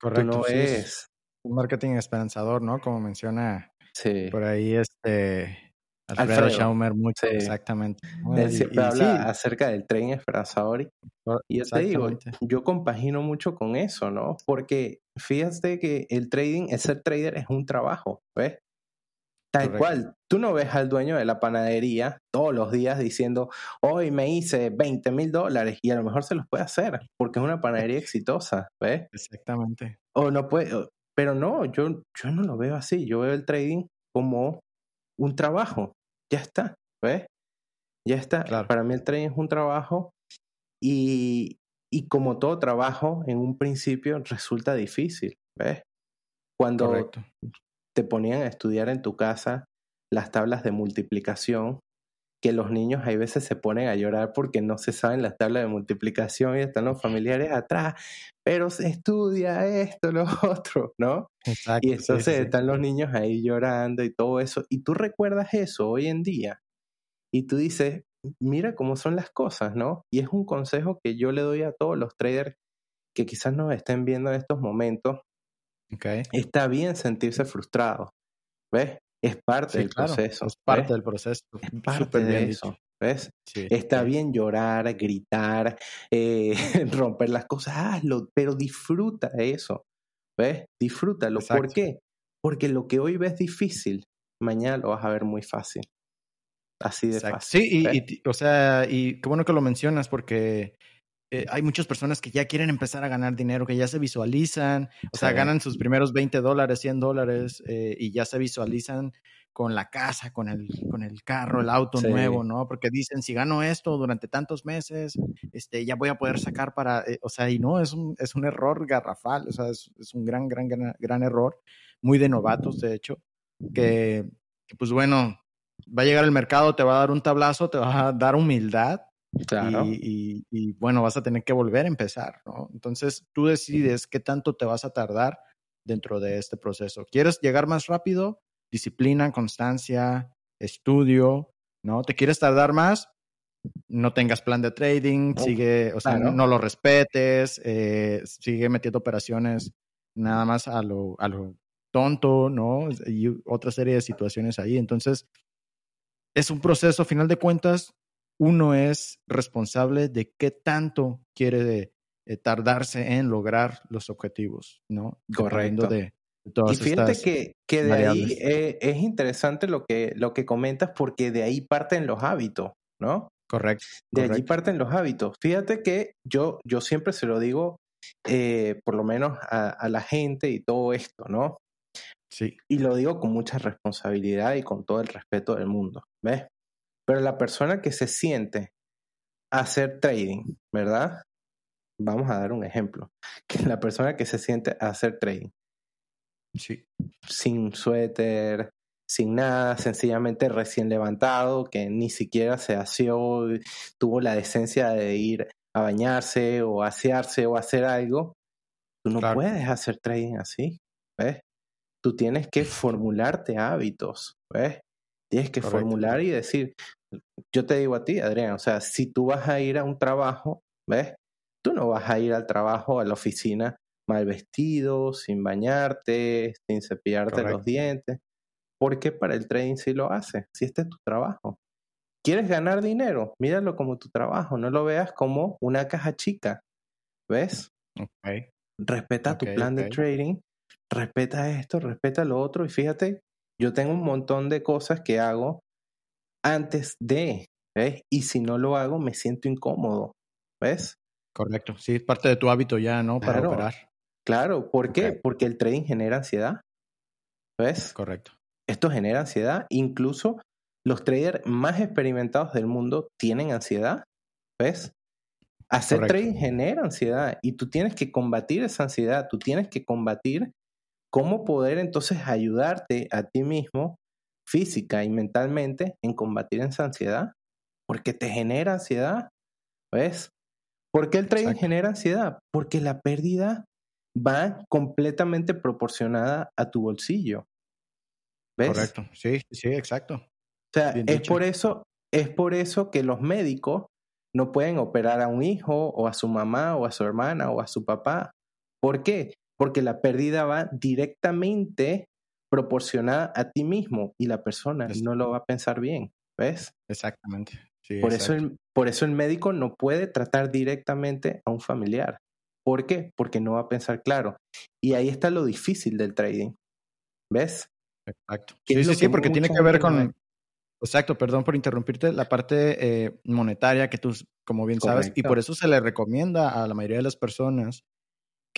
Correcto. no es un marketing esperanzador, ¿no? Como menciona por ahí este Alfredo, Schaumer, mucho, exactamente. Él siempre habla acerca del tren esperanzador. Y yo te digo, yo compagino mucho con eso, ¿no? Porque fíjate que el trading, ser trader es un trabajo, ¿ves? Tal cual, tú no ves al dueño de la panadería todos los días diciendo, hoy me hice 20 mil dólares y a lo mejor se los puede hacer porque es una panadería exitosa, ¿ves? Exactamente. O no puede, pero no, yo, yo no lo veo así, yo veo el trading como un trabajo, ya está, ¿ves? Ya está. Para mí el trading es un trabajo y, y como todo trabajo, en un principio resulta difícil, ¿ves? Cuando Correcto te ponían a estudiar en tu casa las tablas de multiplicación, que los niños hay veces se ponen a llorar porque no se saben las tablas de multiplicación y están los familiares atrás, pero se estudia esto, lo otro, ¿no? Exacto, y entonces están los niños ahí llorando y todo eso, y tú recuerdas eso hoy en día, y tú dices, mira cómo son las cosas, ¿no? Y es un consejo que yo le doy a todos los traders que quizás nos estén viendo en estos momentos, Está bien sentirse frustrado, ¿ves? Es parte del proceso. Es parte del proceso. Es parte de eso. ¿Ves? Está bien llorar, gritar, eh, romper las cosas, hazlo, pero disfruta eso. ¿Ves? Disfrútalo. ¿Por qué? Porque lo que hoy ves difícil, mañana lo vas a ver muy fácil. Así de fácil. Sí, y, o sea, y qué bueno que lo mencionas porque eh, hay muchas personas que ya quieren empezar a ganar dinero, que ya se visualizan, o sea, ganan sus primeros 20 dólares, 100 dólares eh, y ya se visualizan con la casa, con el, con el carro, el auto nuevo, ¿no? Porque dicen, si gano esto durante tantos meses, este, ya voy a poder sacar para, eh, o sea, y no, es un, es un error garrafal, o sea, es, es un gran, gran, gran, gran, error, muy de novatos, de hecho, que, pues bueno, va a llegar el mercado, te va a dar un tablazo, te va a dar humildad, Claro. Y, bueno, vas a tener que volver a empezar, ¿no? Entonces tú decides qué tanto te vas a tardar dentro de este proceso. ¿Quieres llegar más rápido? Disciplina, constancia, estudio, ¿no? ¿Te quieres tardar más? No tengas plan de trading, sigue, o sea, no, lo respetes, eh, sigue metiendo operaciones nada más a lo, a lo tonto, ¿no? Y otra serie de situaciones ahí. Entonces, es un proceso, a final de cuentas, uno es responsable de qué tanto quiere eh, tardarse en lograr los objetivos, ¿no? Correcto. De, y fíjate que, que, de ahí eh, es interesante lo que, lo que comentas porque de ahí parten los hábitos, ¿no? Correcto. De allí parten los hábitos. Fíjate que yo, yo siempre se lo digo, eh, por lo menos a, a, la gente y todo esto, ¿no? Sí. Y lo digo con mucha responsabilidad y con todo el respeto del mundo, ¿ves? Pero la persona que se siente a hacer trading, ¿verdad? Vamos a dar un ejemplo. Que la persona que se siente a hacer trading. Sí. Sin suéter, sin nada, sencillamente recién levantado, que ni siquiera se asió, tuvo la decencia de ir a bañarse o asearse o hacer algo. Tú no puedes hacer trading así, ¿ves? Tú tienes que formularte hábitos, ¿ves? Tienes que formular y decir, yo te digo a ti, Adrián, o sea, si tú vas a ir a un trabajo, ¿ves? Tú no vas a ir al trabajo, a la oficina, mal vestido, sin bañarte, sin cepillarte los dientes. ¿Por qué para el trading sí lo haces? Si este es tu trabajo. ¿Quieres ganar dinero? Míralo como tu trabajo, no lo veas como una caja chica. ¿Ves? Respeta tu plan de trading, respeta esto, respeta lo otro y fíjate, yo tengo un montón de cosas que hago antes de, ¿ves? Y si no lo hago, me siento incómodo, ¿ves? Correcto, sí, es parte de tu hábito ya, ¿no? Para Claro. operar. Claro, ¿por qué? Porque el trading genera ansiedad, ¿ves? Correcto. Esto genera ansiedad, incluso los traders más experimentados del mundo tienen ansiedad, ¿ves? Hacer Correcto. trading genera ansiedad y tú tienes que combatir esa ansiedad, tú tienes que combatir cómo poder entonces ayudarte a ti mismo física y mentalmente en combatir esa ansiedad, porque te genera ansiedad, ¿ves? ¿Por qué el trading Exacto. genera ansiedad? Porque la pérdida va completamente proporcionada a tu bolsillo. ¿Ves? Correcto. Sí, sí, exacto. O sea, Bien es dicho. por eso, es por eso que los médicos no pueden operar a un hijo o a su mamá o a su hermana o a su papá. ¿Por qué? Porque la pérdida va directamente proporcionada a ti mismo y la persona no lo va a pensar bien. ¿Ves? Exactamente. Sí, Por eso, el, por eso el médico no puede tratar directamente a un familiar. ¿Por qué? Porque no va a pensar claro. Y ahí está lo difícil del trading. ¿Ves? Exacto. Sí, sí, sí, que porque tiene que ver con, exacto, perdón por interrumpirte, la parte eh, monetaria que tú, como bien sabes, y por eso se le recomienda a la mayoría de las personas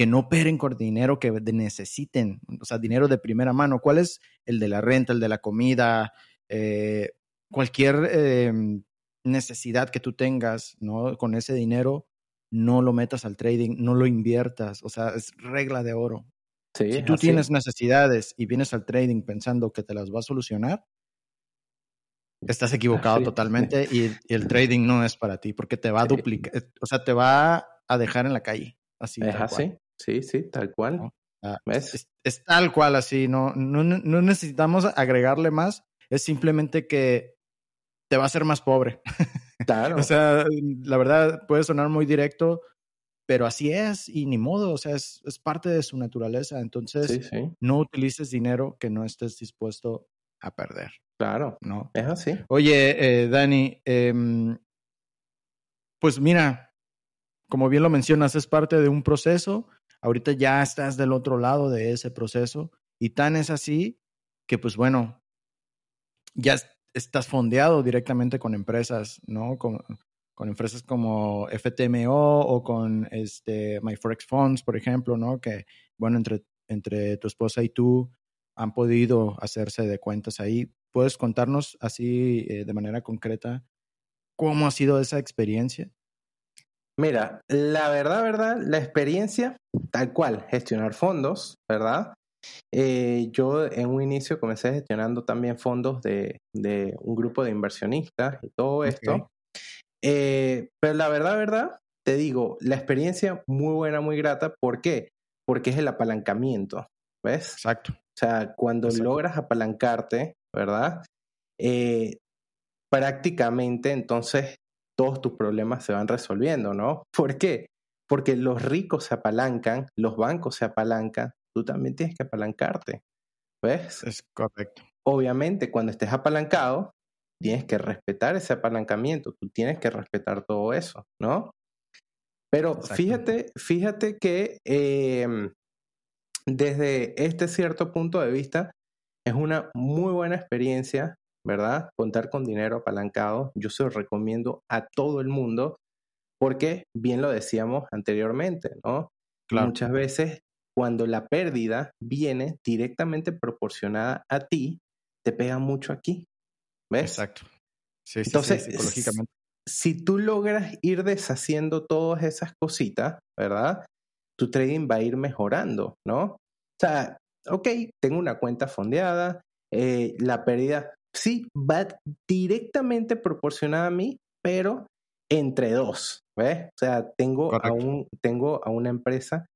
que no operen con dinero que necesiten, o sea, dinero de primera mano. ¿Cuál es el de la renta, el de la comida, eh, cualquier eh, necesidad que tú tengas, ¿no? Con ese dinero, no lo metas al trading, no lo inviertas, o sea, es regla de oro. Sí, Si tú así. tienes necesidades y vienes al trading pensando que te las va a solucionar, estás equivocado totalmente y, y el trading no es para ti porque te va a duplicar, o sea, te va a dejar en la calle. Así. Es así. cual, Sí, sí, tal cual. ¿no? Ah, ¿Ves? Es, es tal cual así, no, no, no necesitamos agregarle más, es simplemente que te va a hacer más pobre. Claro. O sea, la verdad puede sonar muy directo, pero así es y ni modo, o sea, es, es parte de su naturaleza. Entonces, sí, sí, no utilices dinero que no estés dispuesto a perder, claro. ¿no? Es así. Oye, eh, Dani, em, pues mira, como bien lo mencionas, es parte de un proceso. Ahorita ya estás del otro lado de ese proceso y tan es así que, pues bueno, ya es- estás fondeado directamente con empresas, ¿no? Con, con empresas como FTMO o con este MyForex Funds, por ejemplo, ¿no? Que, bueno, entre, entre tu esposa y tú han podido hacerse de cuentas ahí. ¿Puedes contarnos así eh, de manera concreta cómo ha sido esa experiencia? Mira, la verdad, verdad, la experiencia, tal cual, gestionar fondos, ¿verdad? Eh, yo en un inicio comencé gestionando también fondos de, de un grupo de inversionistas y todo esto. Eh, pero la verdad, verdad, te digo, la experiencia muy buena, muy grata. ¿Por qué? Porque es el apalancamiento, ¿ves? Exacto. O sea, cuando Exacto. logras apalancarte, ¿verdad? Eh, prácticamente entonces todos tus problemas se van resolviendo, ¿no? ¿Por qué? Porque los ricos se apalancan, los bancos se apalancan, tú también tienes que apalancarte, ¿ves? Es correcto. Obviamente, cuando estés apalancado, tienes que respetar ese apalancamiento, tú tienes que respetar todo eso, ¿no? Pero Exacto. fíjate, fíjate que eh, desde este cierto punto de vista es una muy buena experiencia, ¿verdad? Contar con dinero apalancado. Yo se lo recomiendo a todo el mundo porque, bien lo decíamos anteriormente, ¿no? Claro. Muchas veces cuando la pérdida viene directamente proporcionada a ti, te pega mucho aquí, ¿ves? Exacto. Sí, sí, Entonces, sí, psicológicamente. si tú logras ir deshaciendo todas esas cositas, ¿verdad? Tu trading va a ir mejorando, ¿no? O sea, ok, tengo una cuenta fondeada, eh, la pérdida sí va directamente proporcionada a mí, pero entre dos, ¿ves? O sea, tengo a, un, tengo a una empresa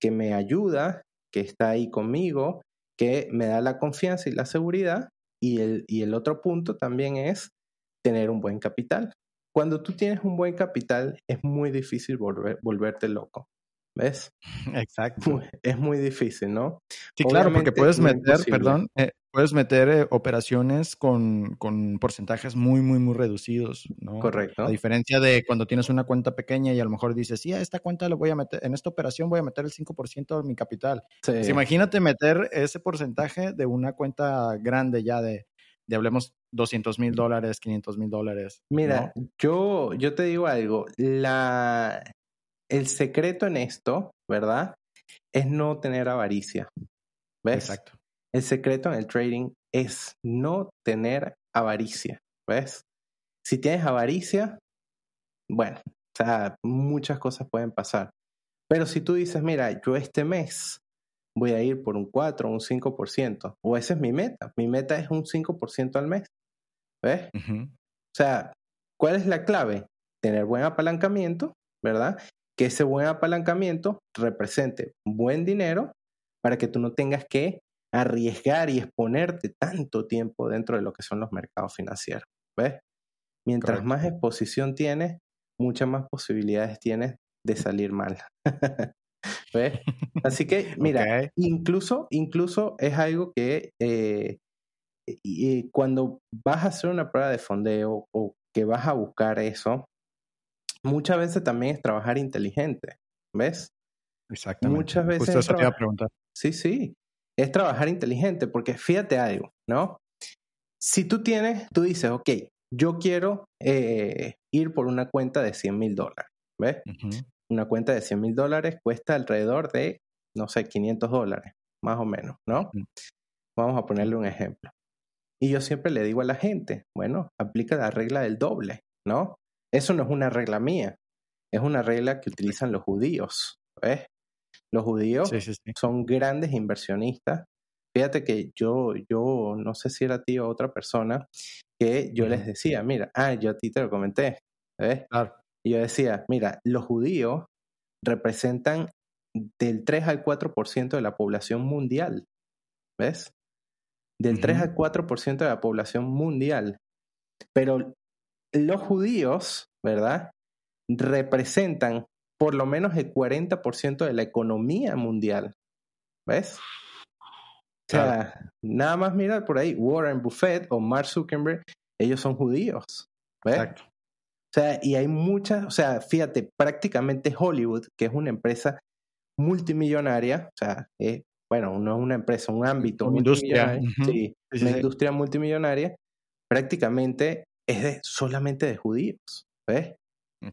que me ayuda, que está ahí conmigo, que me da la confianza y la seguridad, y el, y el otro punto también es tener un buen capital. Cuando tú tienes un buen capital, es muy difícil volver, volverte loco. ¿Ves? Exacto. Es muy difícil, ¿no? Sí, claro, porque puedes meter, imposible. perdón, eh, puedes meter eh, operaciones con, con porcentajes muy, muy, muy reducidos, ¿no? Correcto. A diferencia de cuando tienes una cuenta pequeña y a lo mejor dices, sí, a esta cuenta le voy a meter, en esta operación voy a meter el 5% de mi capital. Sí, Pues imagínate meter ese porcentaje de una cuenta grande ya de, de hablemos 200 mil dólares, 500 mil dólares. Mira, yo, yo te digo algo, la, el secreto en esto, ¿verdad? Es no tener avaricia. ¿Ves? Exacto. El secreto en el trading es no tener avaricia. ¿Ves? Si tienes avaricia, bueno, o sea, muchas cosas pueden pasar. Pero si tú dices, mira, yo este mes voy a ir por un 4 o un 5%, o esa es mi meta, mi meta es un 5% al mes, ¿ves? O sea, ¿cuál es la clave? Tener buen apalancamiento, ¿verdad? Que ese buen apalancamiento represente buen dinero para que tú no tengas que arriesgar y exponerte tanto tiempo dentro de lo que son los mercados financieros, ¿ves? Mientras más exposición tienes, muchas más posibilidades tienes de salir mal. ¿Ves? Así que, mira, incluso, incluso es algo que eh, cuando vas a hacer una prueba de fondeo o que vas a buscar eso, muchas veces también es trabajar inteligente, ¿ves? Exactamente. Muchas veces. Justo eso te iba a preguntar. Sí, sí. Es trabajar inteligente, porque fíjate algo, ¿no? Si tú tienes, tú dices, ok, yo quiero eh, ir por una cuenta de 100 mil dólares, ¿ves? Una cuenta de 100 mil dólares cuesta alrededor de, no sé, 500 dólares, más o menos, ¿no? Vamos a ponerle un ejemplo. Y yo siempre le digo a la gente, bueno, aplica la regla del doble, ¿no? Eso no es una regla mía, es una regla que utilizan los judíos, ¿ves? Los judíos son grandes inversionistas. Fíjate que yo, yo no sé si era ti o otra persona, que yo les decía, mira, ah, yo a ti te lo comenté, ¿ves? Claro. Y yo decía, mira, los judíos representan del 3 al 4% de la población mundial, ¿ves? Del 3 al 4% de la población mundial. Pero los judíos, ¿verdad? Representan por lo menos el 40% de la economía mundial, ¿ves? O sea, nada más mirar por ahí, Warren Buffett o Mark Zuckerberg, ellos son judíos. ¿ves? Exacto. O sea, y hay muchas, o sea, fíjate, prácticamente Hollywood, que es una empresa multimillonaria, o sea, bueno, no es una empresa, un ámbito. Una industria. Sí, una industria multimillonaria, prácticamente es de, solamente de judíos, ¿ves?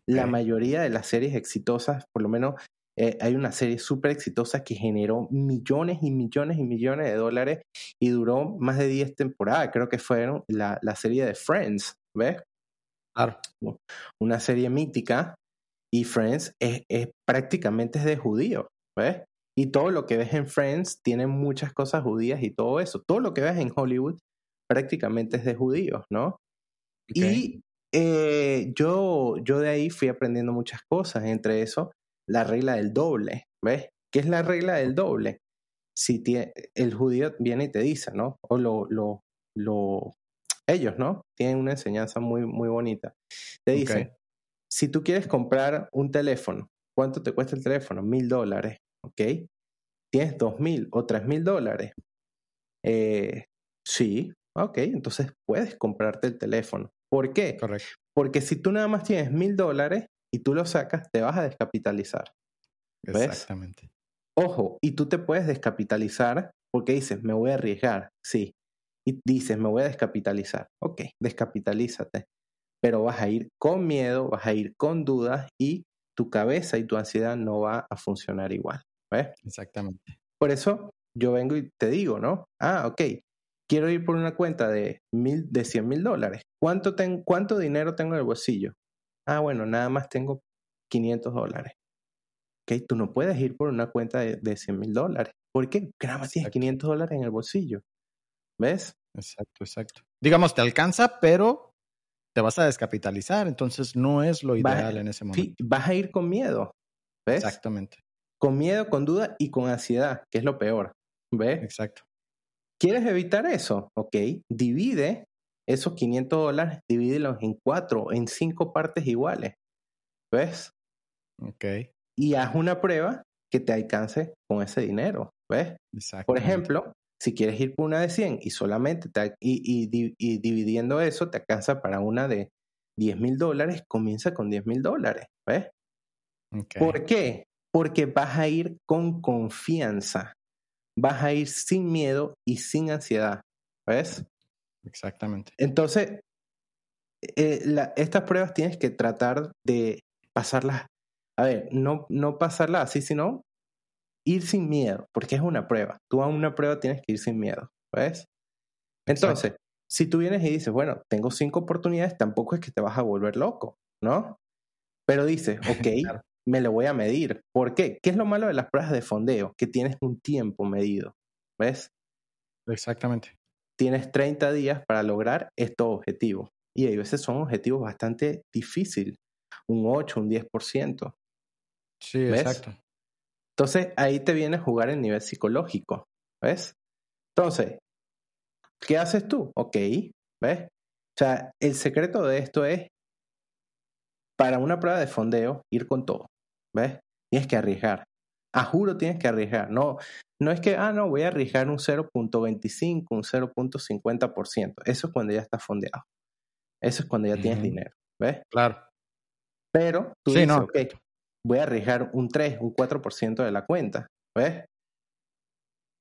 La mayoría de las series exitosas, por lo menos eh, hay una serie súper exitosa que generó millones y millones y millones de dólares y duró más de 10 temporadas. Creo que fueron la, la serie de Friends, ¿ves? Claro. Una serie mítica y Friends es, es prácticamente es de judíos, ¿ves? Y todo lo que ves en Friends tiene muchas cosas judías y todo eso. Todo lo que ves en Hollywood prácticamente es de judíos, ¿no? Y eh, yo, yo de ahí fui aprendiendo muchas cosas, entre eso la regla del doble, ¿ves? ¿Qué es la regla del doble? Si el judío viene y te dice, ¿no? O lo, lo, lo, ellos, ¿no? Tienen una enseñanza muy, muy bonita. Te dicen, si tú quieres comprar un teléfono, ¿cuánto te cuesta el teléfono? Mil dólares, ¿ok? ¿Tienes dos mil o tres mil dólares? Eh, sí, ok, entonces puedes comprarte el teléfono. ¿Por qué? Correcto. Porque si tú nada más tienes mil dólares, y tú lo sacas, te vas a descapitalizar. ¿Ves? Exactamente. Ojo, y tú te puedes descapitalizar porque dices, me voy a arriesgar, sí. Y dices, me voy a descapitalizar. Ok, descapitalízate. Pero vas a ir con miedo, vas a ir con dudas y tu cabeza y tu ansiedad no va a funcionar igual. ¿Ves? Exactamente. Por eso yo vengo y te digo, ¿no? Ah, ok, quiero ir por una cuenta de, mil, de 100 mil dólares. ¿Cuánto, ¿Cuánto dinero tengo en el bolsillo? Ah, bueno, nada más tengo 500 dólares. Ok, tú no puedes ir por una cuenta de, de 100 mil dólares. ¿Por qué? Porque nada más tienes 500 dólares en el bolsillo. ¿Ves? Exacto, exacto. Digamos, te alcanza, pero te vas a descapitalizar, entonces no es lo ideal en ese momento. Vas a ir con miedo, ¿ves? Exactamente. Con miedo, con duda y con ansiedad, que es lo peor, ¿ves? Exacto. ¿Quieres evitar eso? Ok, divide esos 500 dólares, divídelos en cuatro, en cinco partes iguales. ¿Ves? Ok. Y haz una prueba que te alcance con ese dinero. ¿Ves? Por ejemplo, si quieres ir por una de 100 y solamente te, y, dividiendo eso te alcanza para una de 10 mil dólares, comienza con 10 mil dólares. ¿Ves? Okay. ¿Por qué? Porque vas a ir con confianza. Vas a ir sin miedo y sin ansiedad. ¿Ves? Exactamente. Entonces, eh, estas pruebas tienes que tratar de pasarlas, a ver, no, no pasarlas así, sino ir sin miedo, porque es una prueba. Tú a una prueba tienes que ir sin miedo, ¿ves? Entonces, si tú vienes y dices, bueno, tengo cinco oportunidades, tampoco es que te vas a volver loco, ¿no? Pero dices, ok, me lo voy a medir. ¿Por qué? ¿Qué es lo malo de las pruebas de fondeo? Que tienes un tiempo medido, ¿ves? Exactamente. Tienes 30 días para lograr estos objetivos. Y a veces son objetivos bastante difíciles, un 8, un 10%. Sí, exacto. Entonces ahí te viene a jugar el nivel psicológico, ¿ves? Entonces, ¿qué haces tú? Ok, ¿ves? O sea, el secreto de esto es, para una prueba de fondeo, ir con todo, ¿ves? Tienes que arriesgar. A juro tienes que arriesgar. No, no es que, ah, no, voy a arriesgar un 0.25, un 0.50%. Eso es cuando ya estás fondeado. Eso es cuando ya tienes dinero, ¿ves? Claro. Pero tú dices, ok, voy a arriesgar un 3, un 4% de la cuenta, ¿ves?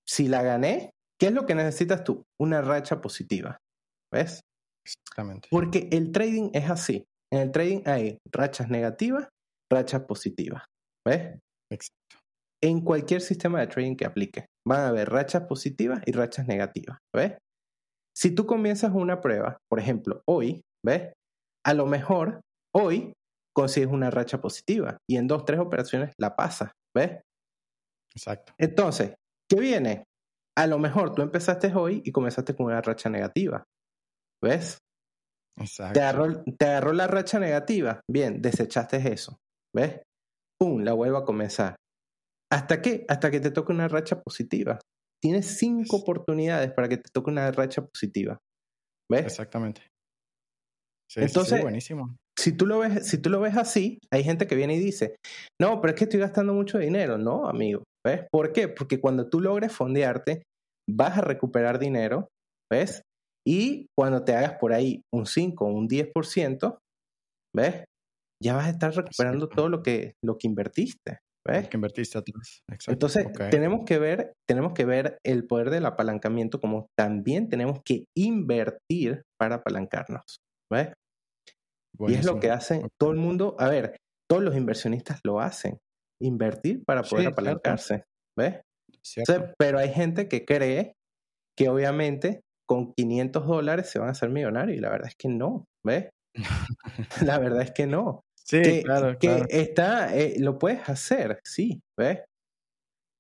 Si la gané, ¿qué es lo que necesitas tú? Una racha positiva, ¿ves? Exactamente. Porque el trading es así. En el trading hay rachas negativas, rachas positivas, ¿ves? Exacto. En cualquier sistema de trading que aplique, van a haber rachas positivas y rachas negativas, ¿ves? Si tú comienzas una prueba, por ejemplo, hoy, ¿ves? A lo mejor hoy consigues una racha positiva y en dos, tres operaciones la pasas, ¿ves? Exacto. Entonces, ¿qué viene? A lo mejor tú empezaste hoy y comenzaste con una racha negativa, ¿ves? Exacto. Te agarró, te agarró la racha negativa, bien, desechaste eso, ¿ves? ¡Pum! La vuelvo a comenzar. ¿Hasta qué? Hasta que te toque una racha positiva. Tienes cinco oportunidades para que te toque una racha positiva. ¿Ves? Exactamente. Entonces, buenísimo si tú, lo ves, si tú lo ves así, hay gente que viene y dice, no, pero es que estoy gastando mucho dinero. No, amigo. ¿Ves? ¿Por qué? Porque cuando tú logres fondearte, vas a recuperar dinero, ¿ves? Y cuando te hagas por ahí un 5 o un 10%, ¿ves? Ya vas a estar recuperando todo lo que, lo que invertiste. ¿ves? Lo que invertiste atrás. Exacto. Entonces, tenemos, que ver, tenemos que ver el poder del apalancamiento como también tenemos que invertir para apalancarnos. ¿Ves? Y es lo que hacen todo el mundo. A ver, todos los inversionistas lo hacen. Invertir para poder apalancarse. ¿Ves? pero hay gente que cree que obviamente con 500 dólares se van a hacer millonarios y la verdad es que no. ¿Ves? la verdad es que no. Sí, que, claro, que está, eh, lo puedes hacer, sí, ¿ves?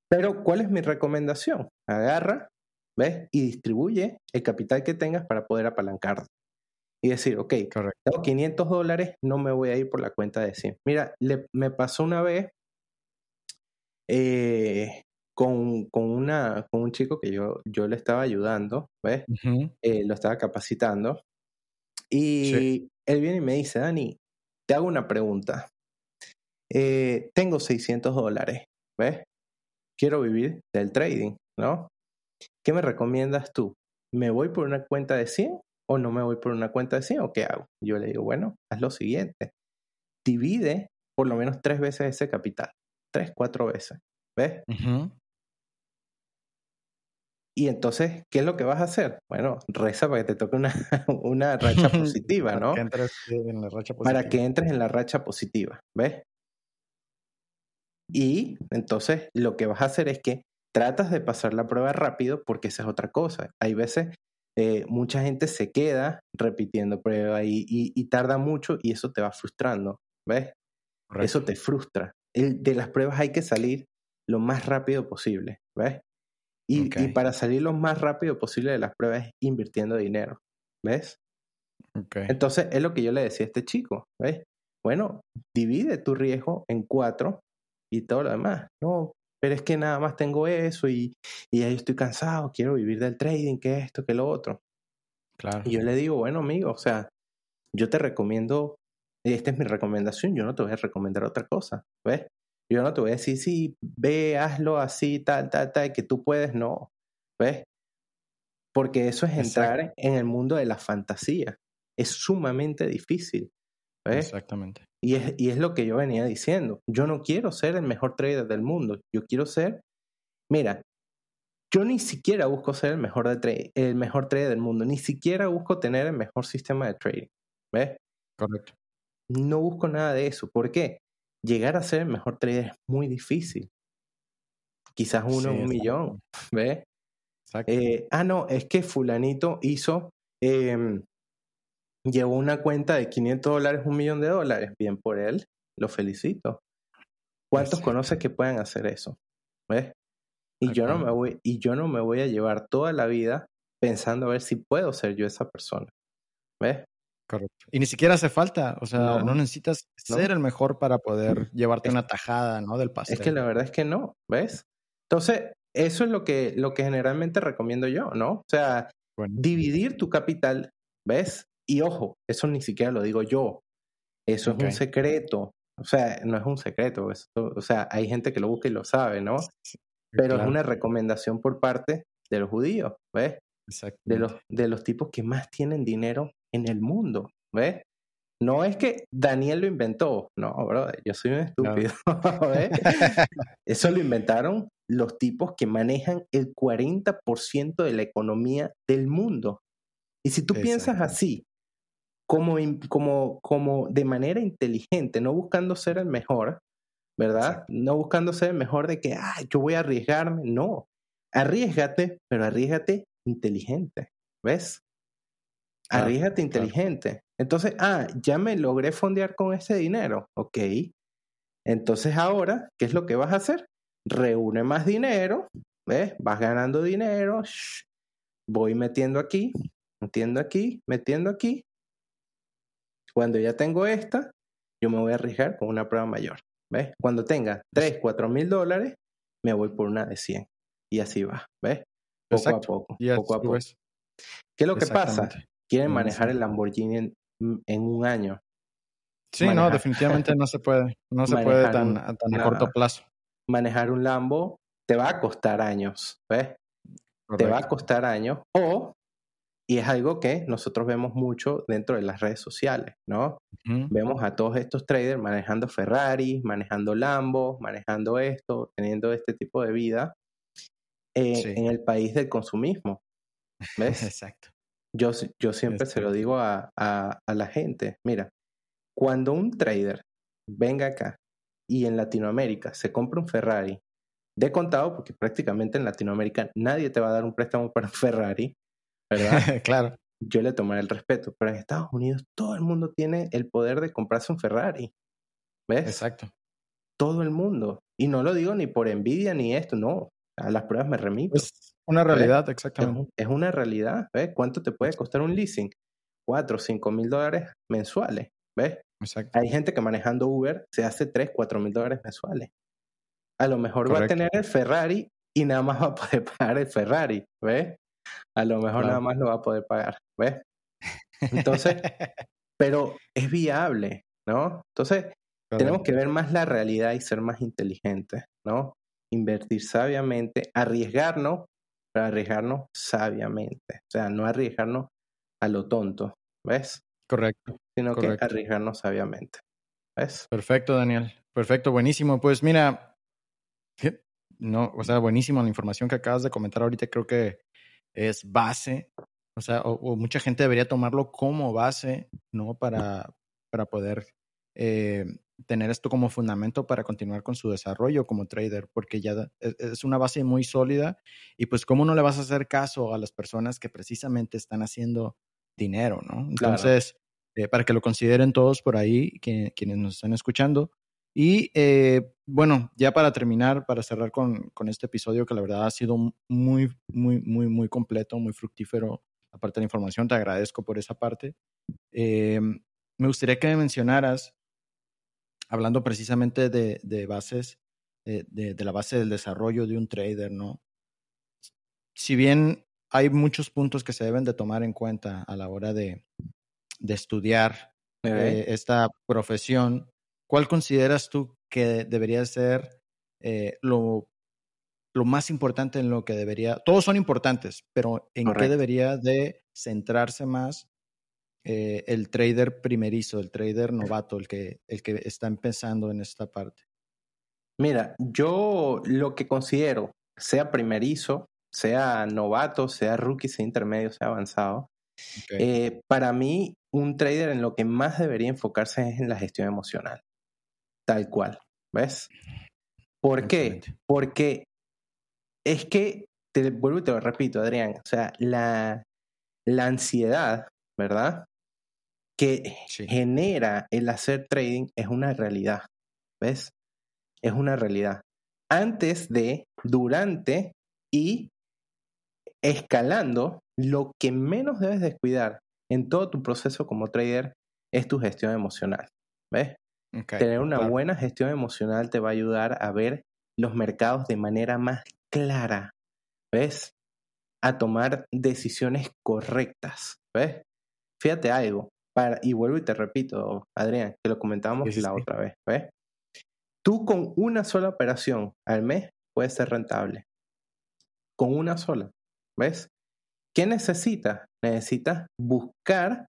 Pero ¿cuál es mi recomendación? Agarra, ¿ves? Y distribuye el capital que tengas para poder apalancarte y decir, ok, Correcto. tengo 500 dólares, no me voy a ir por la cuenta de 100. Mira, me pasó una vez eh, con, con, una, con un chico que yo, yo le estaba ayudando, ¿ves? Eh, lo estaba capacitando. Y él viene y me dice, Dani, te hago una pregunta. Eh, tengo 600 dólares, ¿ves? Quiero vivir del trading, ¿no? ¿Qué me recomiendas tú? ¿Me voy por una cuenta de 100 o no me voy por una cuenta de 100 o qué hago? Yo le digo, bueno, haz lo siguiente, divide por lo menos tres veces ese capital, tres, cuatro veces, ¿ves? Y entonces, ¿qué es lo que vas a hacer? Bueno, reza para que te toque una, una racha positiva, ¿no? Para que entres en la racha positiva. Para que entres en la racha positiva, ¿ves? Y entonces lo que vas a hacer es que tratas de pasar la prueba rápido porque esa es otra cosa. Hay veces eh, mucha gente se queda repitiendo pruebas y, tarda mucho y eso te va frustrando, ¿ves? Eso te frustra. de las pruebas hay que salir lo más rápido posible, ¿ves? Y, para salir lo más rápido posible de las pruebas es invirtiendo dinero, ¿ves? Entonces es lo que yo le decía a este chico, ¿ves? Bueno, divide tu riesgo en cuatro y todo lo demás. No, pero es que nada más tengo eso y, y yo estoy cansado, quiero vivir del trading, que esto, que lo otro. Claro. Y yo le digo, bueno, amigo, o sea, yo te recomiendo, esta es mi recomendación, yo no te voy a recomendar otra cosa, ¿ves? Yo no te voy a decir, sí, ve, hazlo así, tal, tal, tal, que tú puedes, no, ¿ves? Porque eso es entrar en el mundo de la fantasía. Es sumamente difícil. ¿ves? Exactamente. Y es, y es lo que yo venía diciendo. Yo no quiero ser el mejor trader del mundo. Yo quiero ser, mira, yo ni siquiera busco ser el mejor, de trade, el mejor trader del mundo, ni siquiera busco tener el mejor sistema de trading. ¿Ves? Correcto. No busco nada de eso. ¿Por qué? Llegar a ser el mejor trader es muy difícil. Quizás uno en un millón. ¿Ves? Eh, ah, no, es que fulanito hizo, em, llevó una cuenta de 500 dólares, un millón de dólares. Bien por él, lo felicito. ¿Cuántos conoces que pueden hacer eso? ¿Ves? Y yo, no me voy, y yo no me voy a llevar toda la vida pensando a ver si puedo ser yo esa persona. ¿Ves? Correcto. Y ni siquiera hace falta, o sea, no, necesitas ser el mejor para poder llevarte una tajada, ¿no? Del pastel. Es que la verdad es que no, ¿ves? Entonces, eso es lo que, lo que generalmente recomiendo yo, ¿no? O sea, dividir tu capital, ¿ves? Y ojo, eso ni siquiera lo digo yo, eso es un secreto, o sea, no es un secreto, o sea, hay gente que lo busca y lo sabe, ¿no? Pero es una recomendación por parte de los judíos, ¿ves? De los, de los tipos que más tienen dinero en el mundo, ¿ves? No es que Daniel lo inventó, no, bro, yo soy un estúpido. Eso lo inventaron los tipos que manejan el 40% de la economía del mundo. Y si tú piensas así, como, como, como de manera inteligente, no buscando ser el mejor, ¿verdad? No buscando ser el mejor de que, ah, yo voy a arriesgarme, no. Arriesgate, pero arriesgate inteligente, ¿ves? Arriesgate inteligente. Entonces, ah, ya me logré fondear con ese dinero, ok. Entonces ahora, ¿qué es lo que vas a hacer? Reúne más dinero, ¿ves? Vas ganando dinero, voy metiendo aquí, metiendo aquí, metiendo aquí. Cuando ya tengo esta, yo me voy a arriesgar con una prueba mayor. ¿Ves? Cuando tenga 3, 4 mil dólares, me voy por una de 100. Y así va, ¿ves? Poco a poco, poco a poco. ¿Qué es lo que pasa? Quieren manejar el Lamborghini en, un año. Sí, no, definitivamente no se puede. No se puede tan, tan a corto plazo. Manejar un Lambo te va a costar años, ¿ves? Te va a costar años. O y es algo que nosotros vemos mucho dentro de las redes sociales, ¿no? Vemos a todos estos traders manejando Ferrari, manejando Lambo, manejando esto, teniendo este tipo de vida eh, en el país del consumismo. ¿Ves? Exacto. Yo, yo siempre se lo digo a, a, a la gente, mira, cuando un trader venga acá y en Latinoamérica se compra un Ferrari, de contado, porque prácticamente en Latinoamérica nadie te va a dar un préstamo para un Ferrari, ¿verdad? claro. Yo le tomaré el respeto, pero en Estados Unidos todo el mundo tiene el poder de comprarse un Ferrari. ¿Ves? Exacto. Todo el mundo. Y no lo digo ni por envidia ni esto, no. A las pruebas me remito. Es una realidad, exactamente. Es, una realidad. ¿Ves? ¿Cuánto te puede costar un leasing? Cuatro, cinco mil dólares mensuales. ¿Ves? Exacto. Hay gente que manejando Uber se hace tres, cuatro mil dólares mensuales. A lo mejor va a tener el Ferrari y nada más va a poder pagar el Ferrari. ¿Ves? a lo mejor nada más lo va a poder pagar, ¿ves? Entonces, pero es viable, ¿no? Entonces, tenemos que ver más la realidad y ser más inteligentes, ¿no? Invertir sabiamente, arriesgarnos, pero arriesgarnos sabiamente, o sea, no arriesgarnos a lo tonto, ¿ves? Correcto. Sino que arriesgarnos sabiamente, ¿ves? Perfecto, Daniel. Perfecto, buenísimo. Pues mira, no, o sea, buenísimo la información que acabas de comentar ahorita. Creo que es base, o sea, o, mucha gente debería tomarlo como base, ¿no? Para, para poder eh, tener esto como fundamento para continuar con su desarrollo como trader, porque ya e, es una base muy sólida y pues cómo no le vas a hacer caso a las personas que precisamente están haciendo dinero, ¿no? Entonces, eh, para que lo consideren todos por ahí, quienes nos están escuchando, y eh, bueno, ya para terminar, para cerrar con, con, este episodio que la verdad ha sido muy, muy, muy, muy completo, muy fructífero, aparte de la información, te agradezco por esa parte. Eh, me gustaría que me mencionaras, hablando precisamente de, de bases, de, de, la base del desarrollo de un trader, ¿no? Si bien hay muchos puntos que se deben de tomar en cuenta a la hora de, de estudiar eh, esta profesión, ¿cuál consideras tú que debería ser eh, lo, lo, más importante en lo que debería, todos son importantes, pero en qué debería de centrarse más eh, el trader primerizo, el trader novato, el que, el que está empezando en esta parte? Mira, yo lo que considero, sea primerizo, sea novato, sea rookie, sea intermedio, sea avanzado. Eh, para mí, un trader en lo que más debería enfocarse es en la gestión emocional. Tal cual. ¿Ves? ¿Por qué? Porque es que, te vuelvo y te lo repito, Adrián, o sea, la, la ansiedad, ¿verdad? Que genera el hacer trading es una realidad. ¿Ves? Es una realidad. Antes de, durante y escalando, lo que menos debes descuidar en todo tu proceso como trader es tu gestión emocional. ¿Ves? Tener una buena gestión emocional te va a ayudar a ver los mercados de manera más clara. ¿Ves? A tomar decisiones correctas. ¿Ves? Fíjate algo. Para, y vuelvo y te repito, Adrián, que lo comentábamos la otra vez. ¿Ves? Tú con una sola operación al mes puedes ser rentable. Con una sola. ¿Ves? ¿Qué necesitas? Necesitas buscar,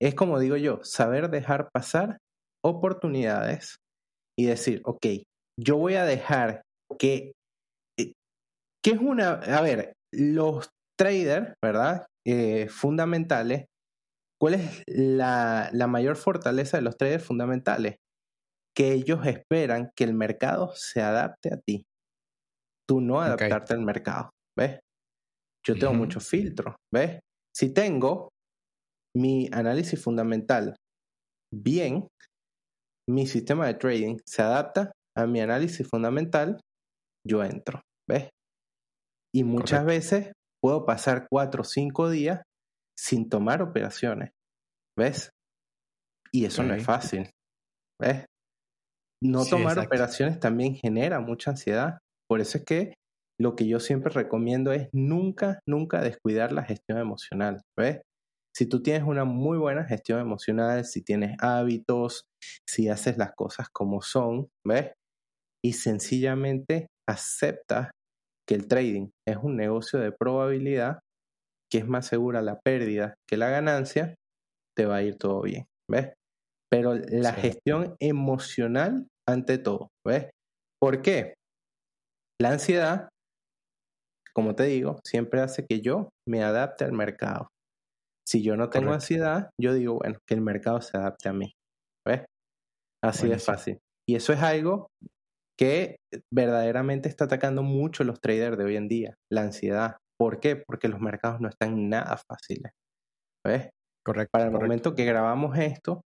es como digo yo, saber dejar pasar oportunidades y decir, ok, yo voy a dejar que, eh, ¿qué es una, a ver, los traders, ¿verdad? Eh, fundamentales, ¿cuál es la, la mayor fortaleza de los traders fundamentales? Que ellos esperan que el mercado se adapte a ti. Tú no adaptarte al mercado, ¿ves? Yo tengo muchos filtros, ¿ves? Si tengo mi análisis fundamental bien, mi sistema de trading se adapta a mi análisis fundamental, yo entro, ¿ves? Y muchas veces puedo pasar cuatro o cinco días sin tomar operaciones, ¿ves? Y eso no es fácil, ¿ves? No tomar operaciones también genera mucha ansiedad. Por eso es que lo que yo siempre recomiendo es nunca, nunca descuidar la gestión emocional, ¿ves? Si tú tienes una muy buena gestión emocional, si tienes hábitos, si haces las cosas como son, ¿ves? Y sencillamente aceptas que el trading es un negocio de probabilidad, que es más segura la pérdida que la ganancia, te va a ir todo bien, ¿ves? Pero la gestión emocional ante todo, ¿ves? ¿Por qué? La ansiedad como te digo, siempre hace que yo me adapte al mercado. Si yo no tengo ansiedad, yo digo, bueno, que el mercado se adapte a mí. ¿Ves? Así de fácil. Y eso es algo que verdaderamente está atacando mucho los traders de hoy en día, la ansiedad. ¿Por qué? Porque los mercados no están nada fáciles. ¿Ves? Correcto. Para el momento que grabamos esto,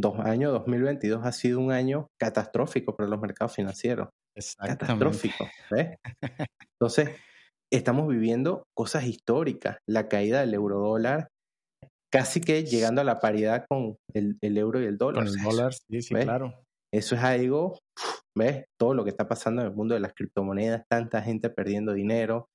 dos años 2022 ha sido un año catastrófico para los mercados financieros. Catastrófico. ¿Ves? Entonces, estamos viviendo cosas históricas, la caída del euro dólar, casi que llegando a la paridad con el, euro y el dólar. Con el dólar, sí, sí, claro. Eso es algo, ¿ves? Todo lo que está pasando en el mundo de las criptomonedas, tanta gente perdiendo dinero,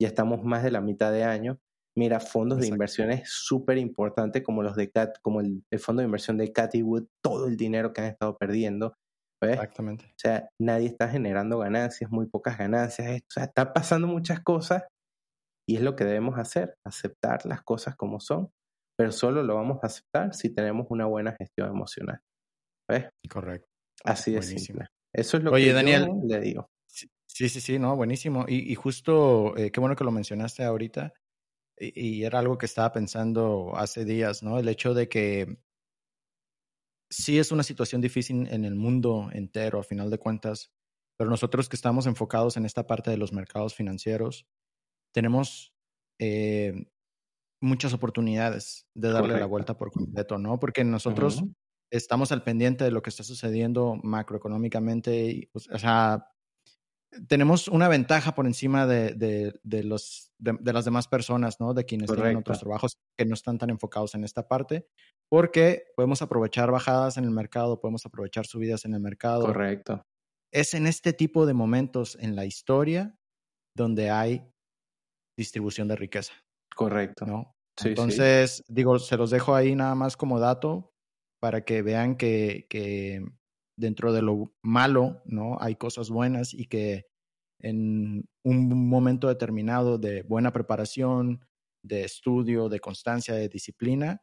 ya estamos más de la mitad de año. Mira, fondos de inversiones súper importantes como los de Cat, como el, el, fondo de inversión de Cathy Wood, todo el dinero que han estado perdiendo. Exactamente. O sea, nadie está generando ganancias, muy pocas ganancias. O sea, está pasando muchas cosas y es lo que debemos hacer, aceptar las cosas como son, pero solo lo vamos a aceptar si tenemos una buena gestión emocional. ¿Ves? Correcto. Así de simple. Eso es lo que Daniel, yo le digo. Sí, sí, sí, no, buenísimo. Y, justo, eh, qué bueno que lo mencionaste ahorita. y, era algo que estaba pensando hace días, ¿no? El hecho de que sí es una situación difícil en el mundo entero, a final de cuentas, pero nosotros que estamos enfocados en esta parte de los mercados financieros, tenemos eh, muchas oportunidades de darle la vuelta por completo, ¿no? Porque nosotros estamos al pendiente de lo que está sucediendo macroeconómicamente, y, pues, o sea, tenemos una ventaja por encima de, de, los, de, las demás personas, ¿no? De quienes tienen otros trabajos que no están tan enfocados en esta parte, porque podemos aprovechar bajadas en el mercado, podemos aprovechar subidas en el mercado. Correcto. Es en este tipo de momentos en la historia donde hay distribución de riqueza. Correcto. ¿no? Entonces, digo, se los dejo ahí nada más como dato para que vean que, que dentro de lo malo, ¿no? Hay cosas buenas y que en un momento determinado de buena preparación, de estudio, de constancia, de disciplina,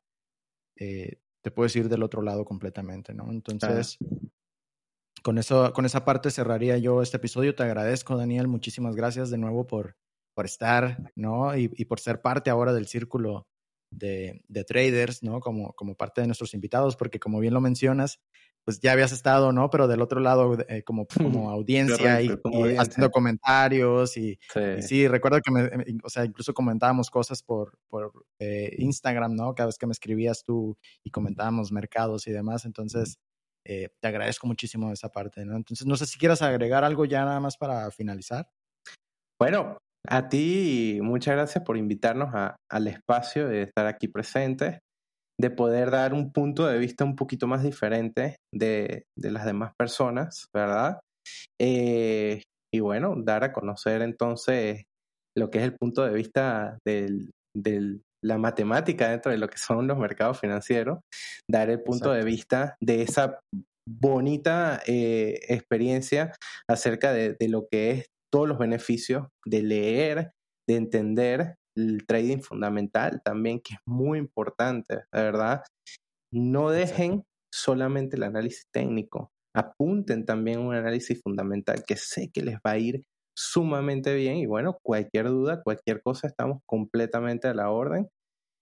eh, te puedes ir del otro lado completamente, ¿no? Entonces, con, eso, con esa parte cerraría yo este episodio. Te agradezco, Daniel. Muchísimas gracias de nuevo por, por estar, ¿no? Y, y, por ser parte ahora del círculo de, de, traders, ¿no? Como, como parte de nuestros invitados, porque como bien lo mencionas, pues ya habías estado, ¿no? Pero del otro lado, eh, como, como audiencia y, haciendo comentarios y sí. recuerdo que, me, o sea, incluso comentábamos cosas por, por eh, Instagram, ¿no? Cada vez que me escribías tú y comentábamos mercados y demás, entonces eh, te agradezco muchísimo esa parte, ¿no? Entonces, no sé si quieras agregar algo ya nada más para finalizar. Bueno, a ti muchas gracias por invitarnos a, al espacio de estar aquí presentes de poder dar un punto de vista un poquito más diferente de, las demás personas, ¿verdad? Eh, y bueno, dar a conocer entonces lo que es el punto de vista de la matemática dentro de lo que son los mercados financieros, dar el punto de vista de esa bonita eh, experiencia acerca de, de lo que es todos los beneficios de leer, de entender el trading fundamental también, que es muy importante, verdad. No dejen solamente el análisis técnico, apunten también un análisis fundamental que sé que les va a ir sumamente bien y bueno, cualquier duda, cualquier cosa, estamos completamente a la orden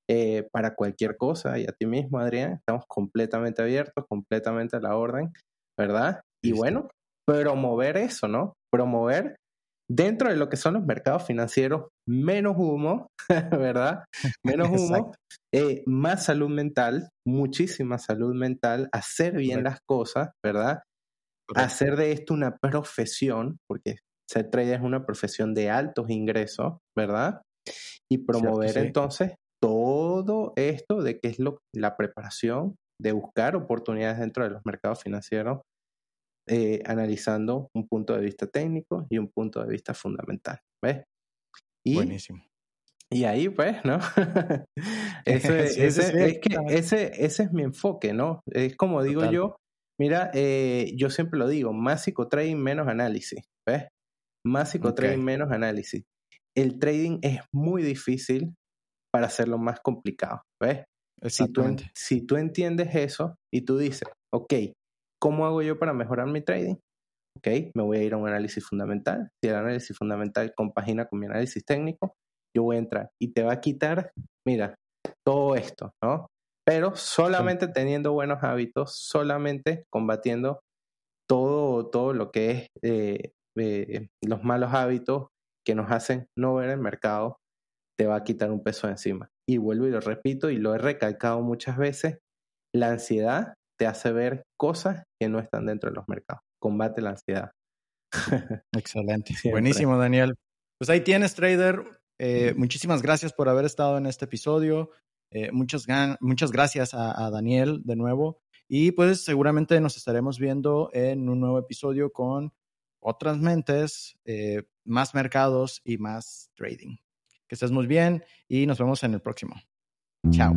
eh, para cualquier cosa y a ti mismo, Adrián, estamos completamente abiertos, completamente a la orden, ¿verdad? Y bueno, promover eso, ¿no? Promover dentro de lo que son los mercados financieros, menos humo, ¿verdad? Menos humo, eh, más salud mental, muchísima salud mental, hacer bien las cosas, ¿verdad? Hacer de esto una profesión, porque ser trader es una profesión de altos ingresos, ¿verdad? Y promover entonces todo esto de qué es lo, la preparación de buscar oportunidades dentro de los mercados financieros eh, analizando un punto de vista técnico y un punto de vista fundamental. ¿Ves? Y, Buenísimo. Y ahí, pues, ¿no? ese, ese, es que ese, ese es mi enfoque, ¿no? Es como digo yo, mira, eh, yo siempre lo digo, más psicotrading, menos análisis, ¿ves? Más psicotrading, menos análisis. El trading es muy difícil para hacerlo más complicado, ¿ves? Si tú, si tú entiendes eso y tú dices, ok, ¿Cómo hago yo para mejorar mi trading? Ok, me voy a ir a un análisis fundamental. Si el análisis fundamental compagina con mi análisis técnico, yo voy a entrar y te va a quitar, mira, todo esto, ¿no? Pero solamente teniendo buenos hábitos, solamente combatiendo todo, todo lo que es eh, eh, los malos hábitos que nos hacen no ver el mercado, te va a quitar un peso encima. Y vuelvo y lo repito y lo he recalcado muchas veces, la ansiedad te hace ver cosas que no están dentro de los mercados. Combate la ansiedad. Excelente. Buenísimo, Daniel. Pues ahí tienes, trader. Eh, muchísimas gracias por haber estado en este episodio. Eh, muchas, muchas gracias a, Daniel de nuevo. Y pues seguramente nos estaremos viendo en un nuevo episodio con otras mentes, eh, más mercados y más trading. Que estés muy bien y nos vemos en el próximo. Chao.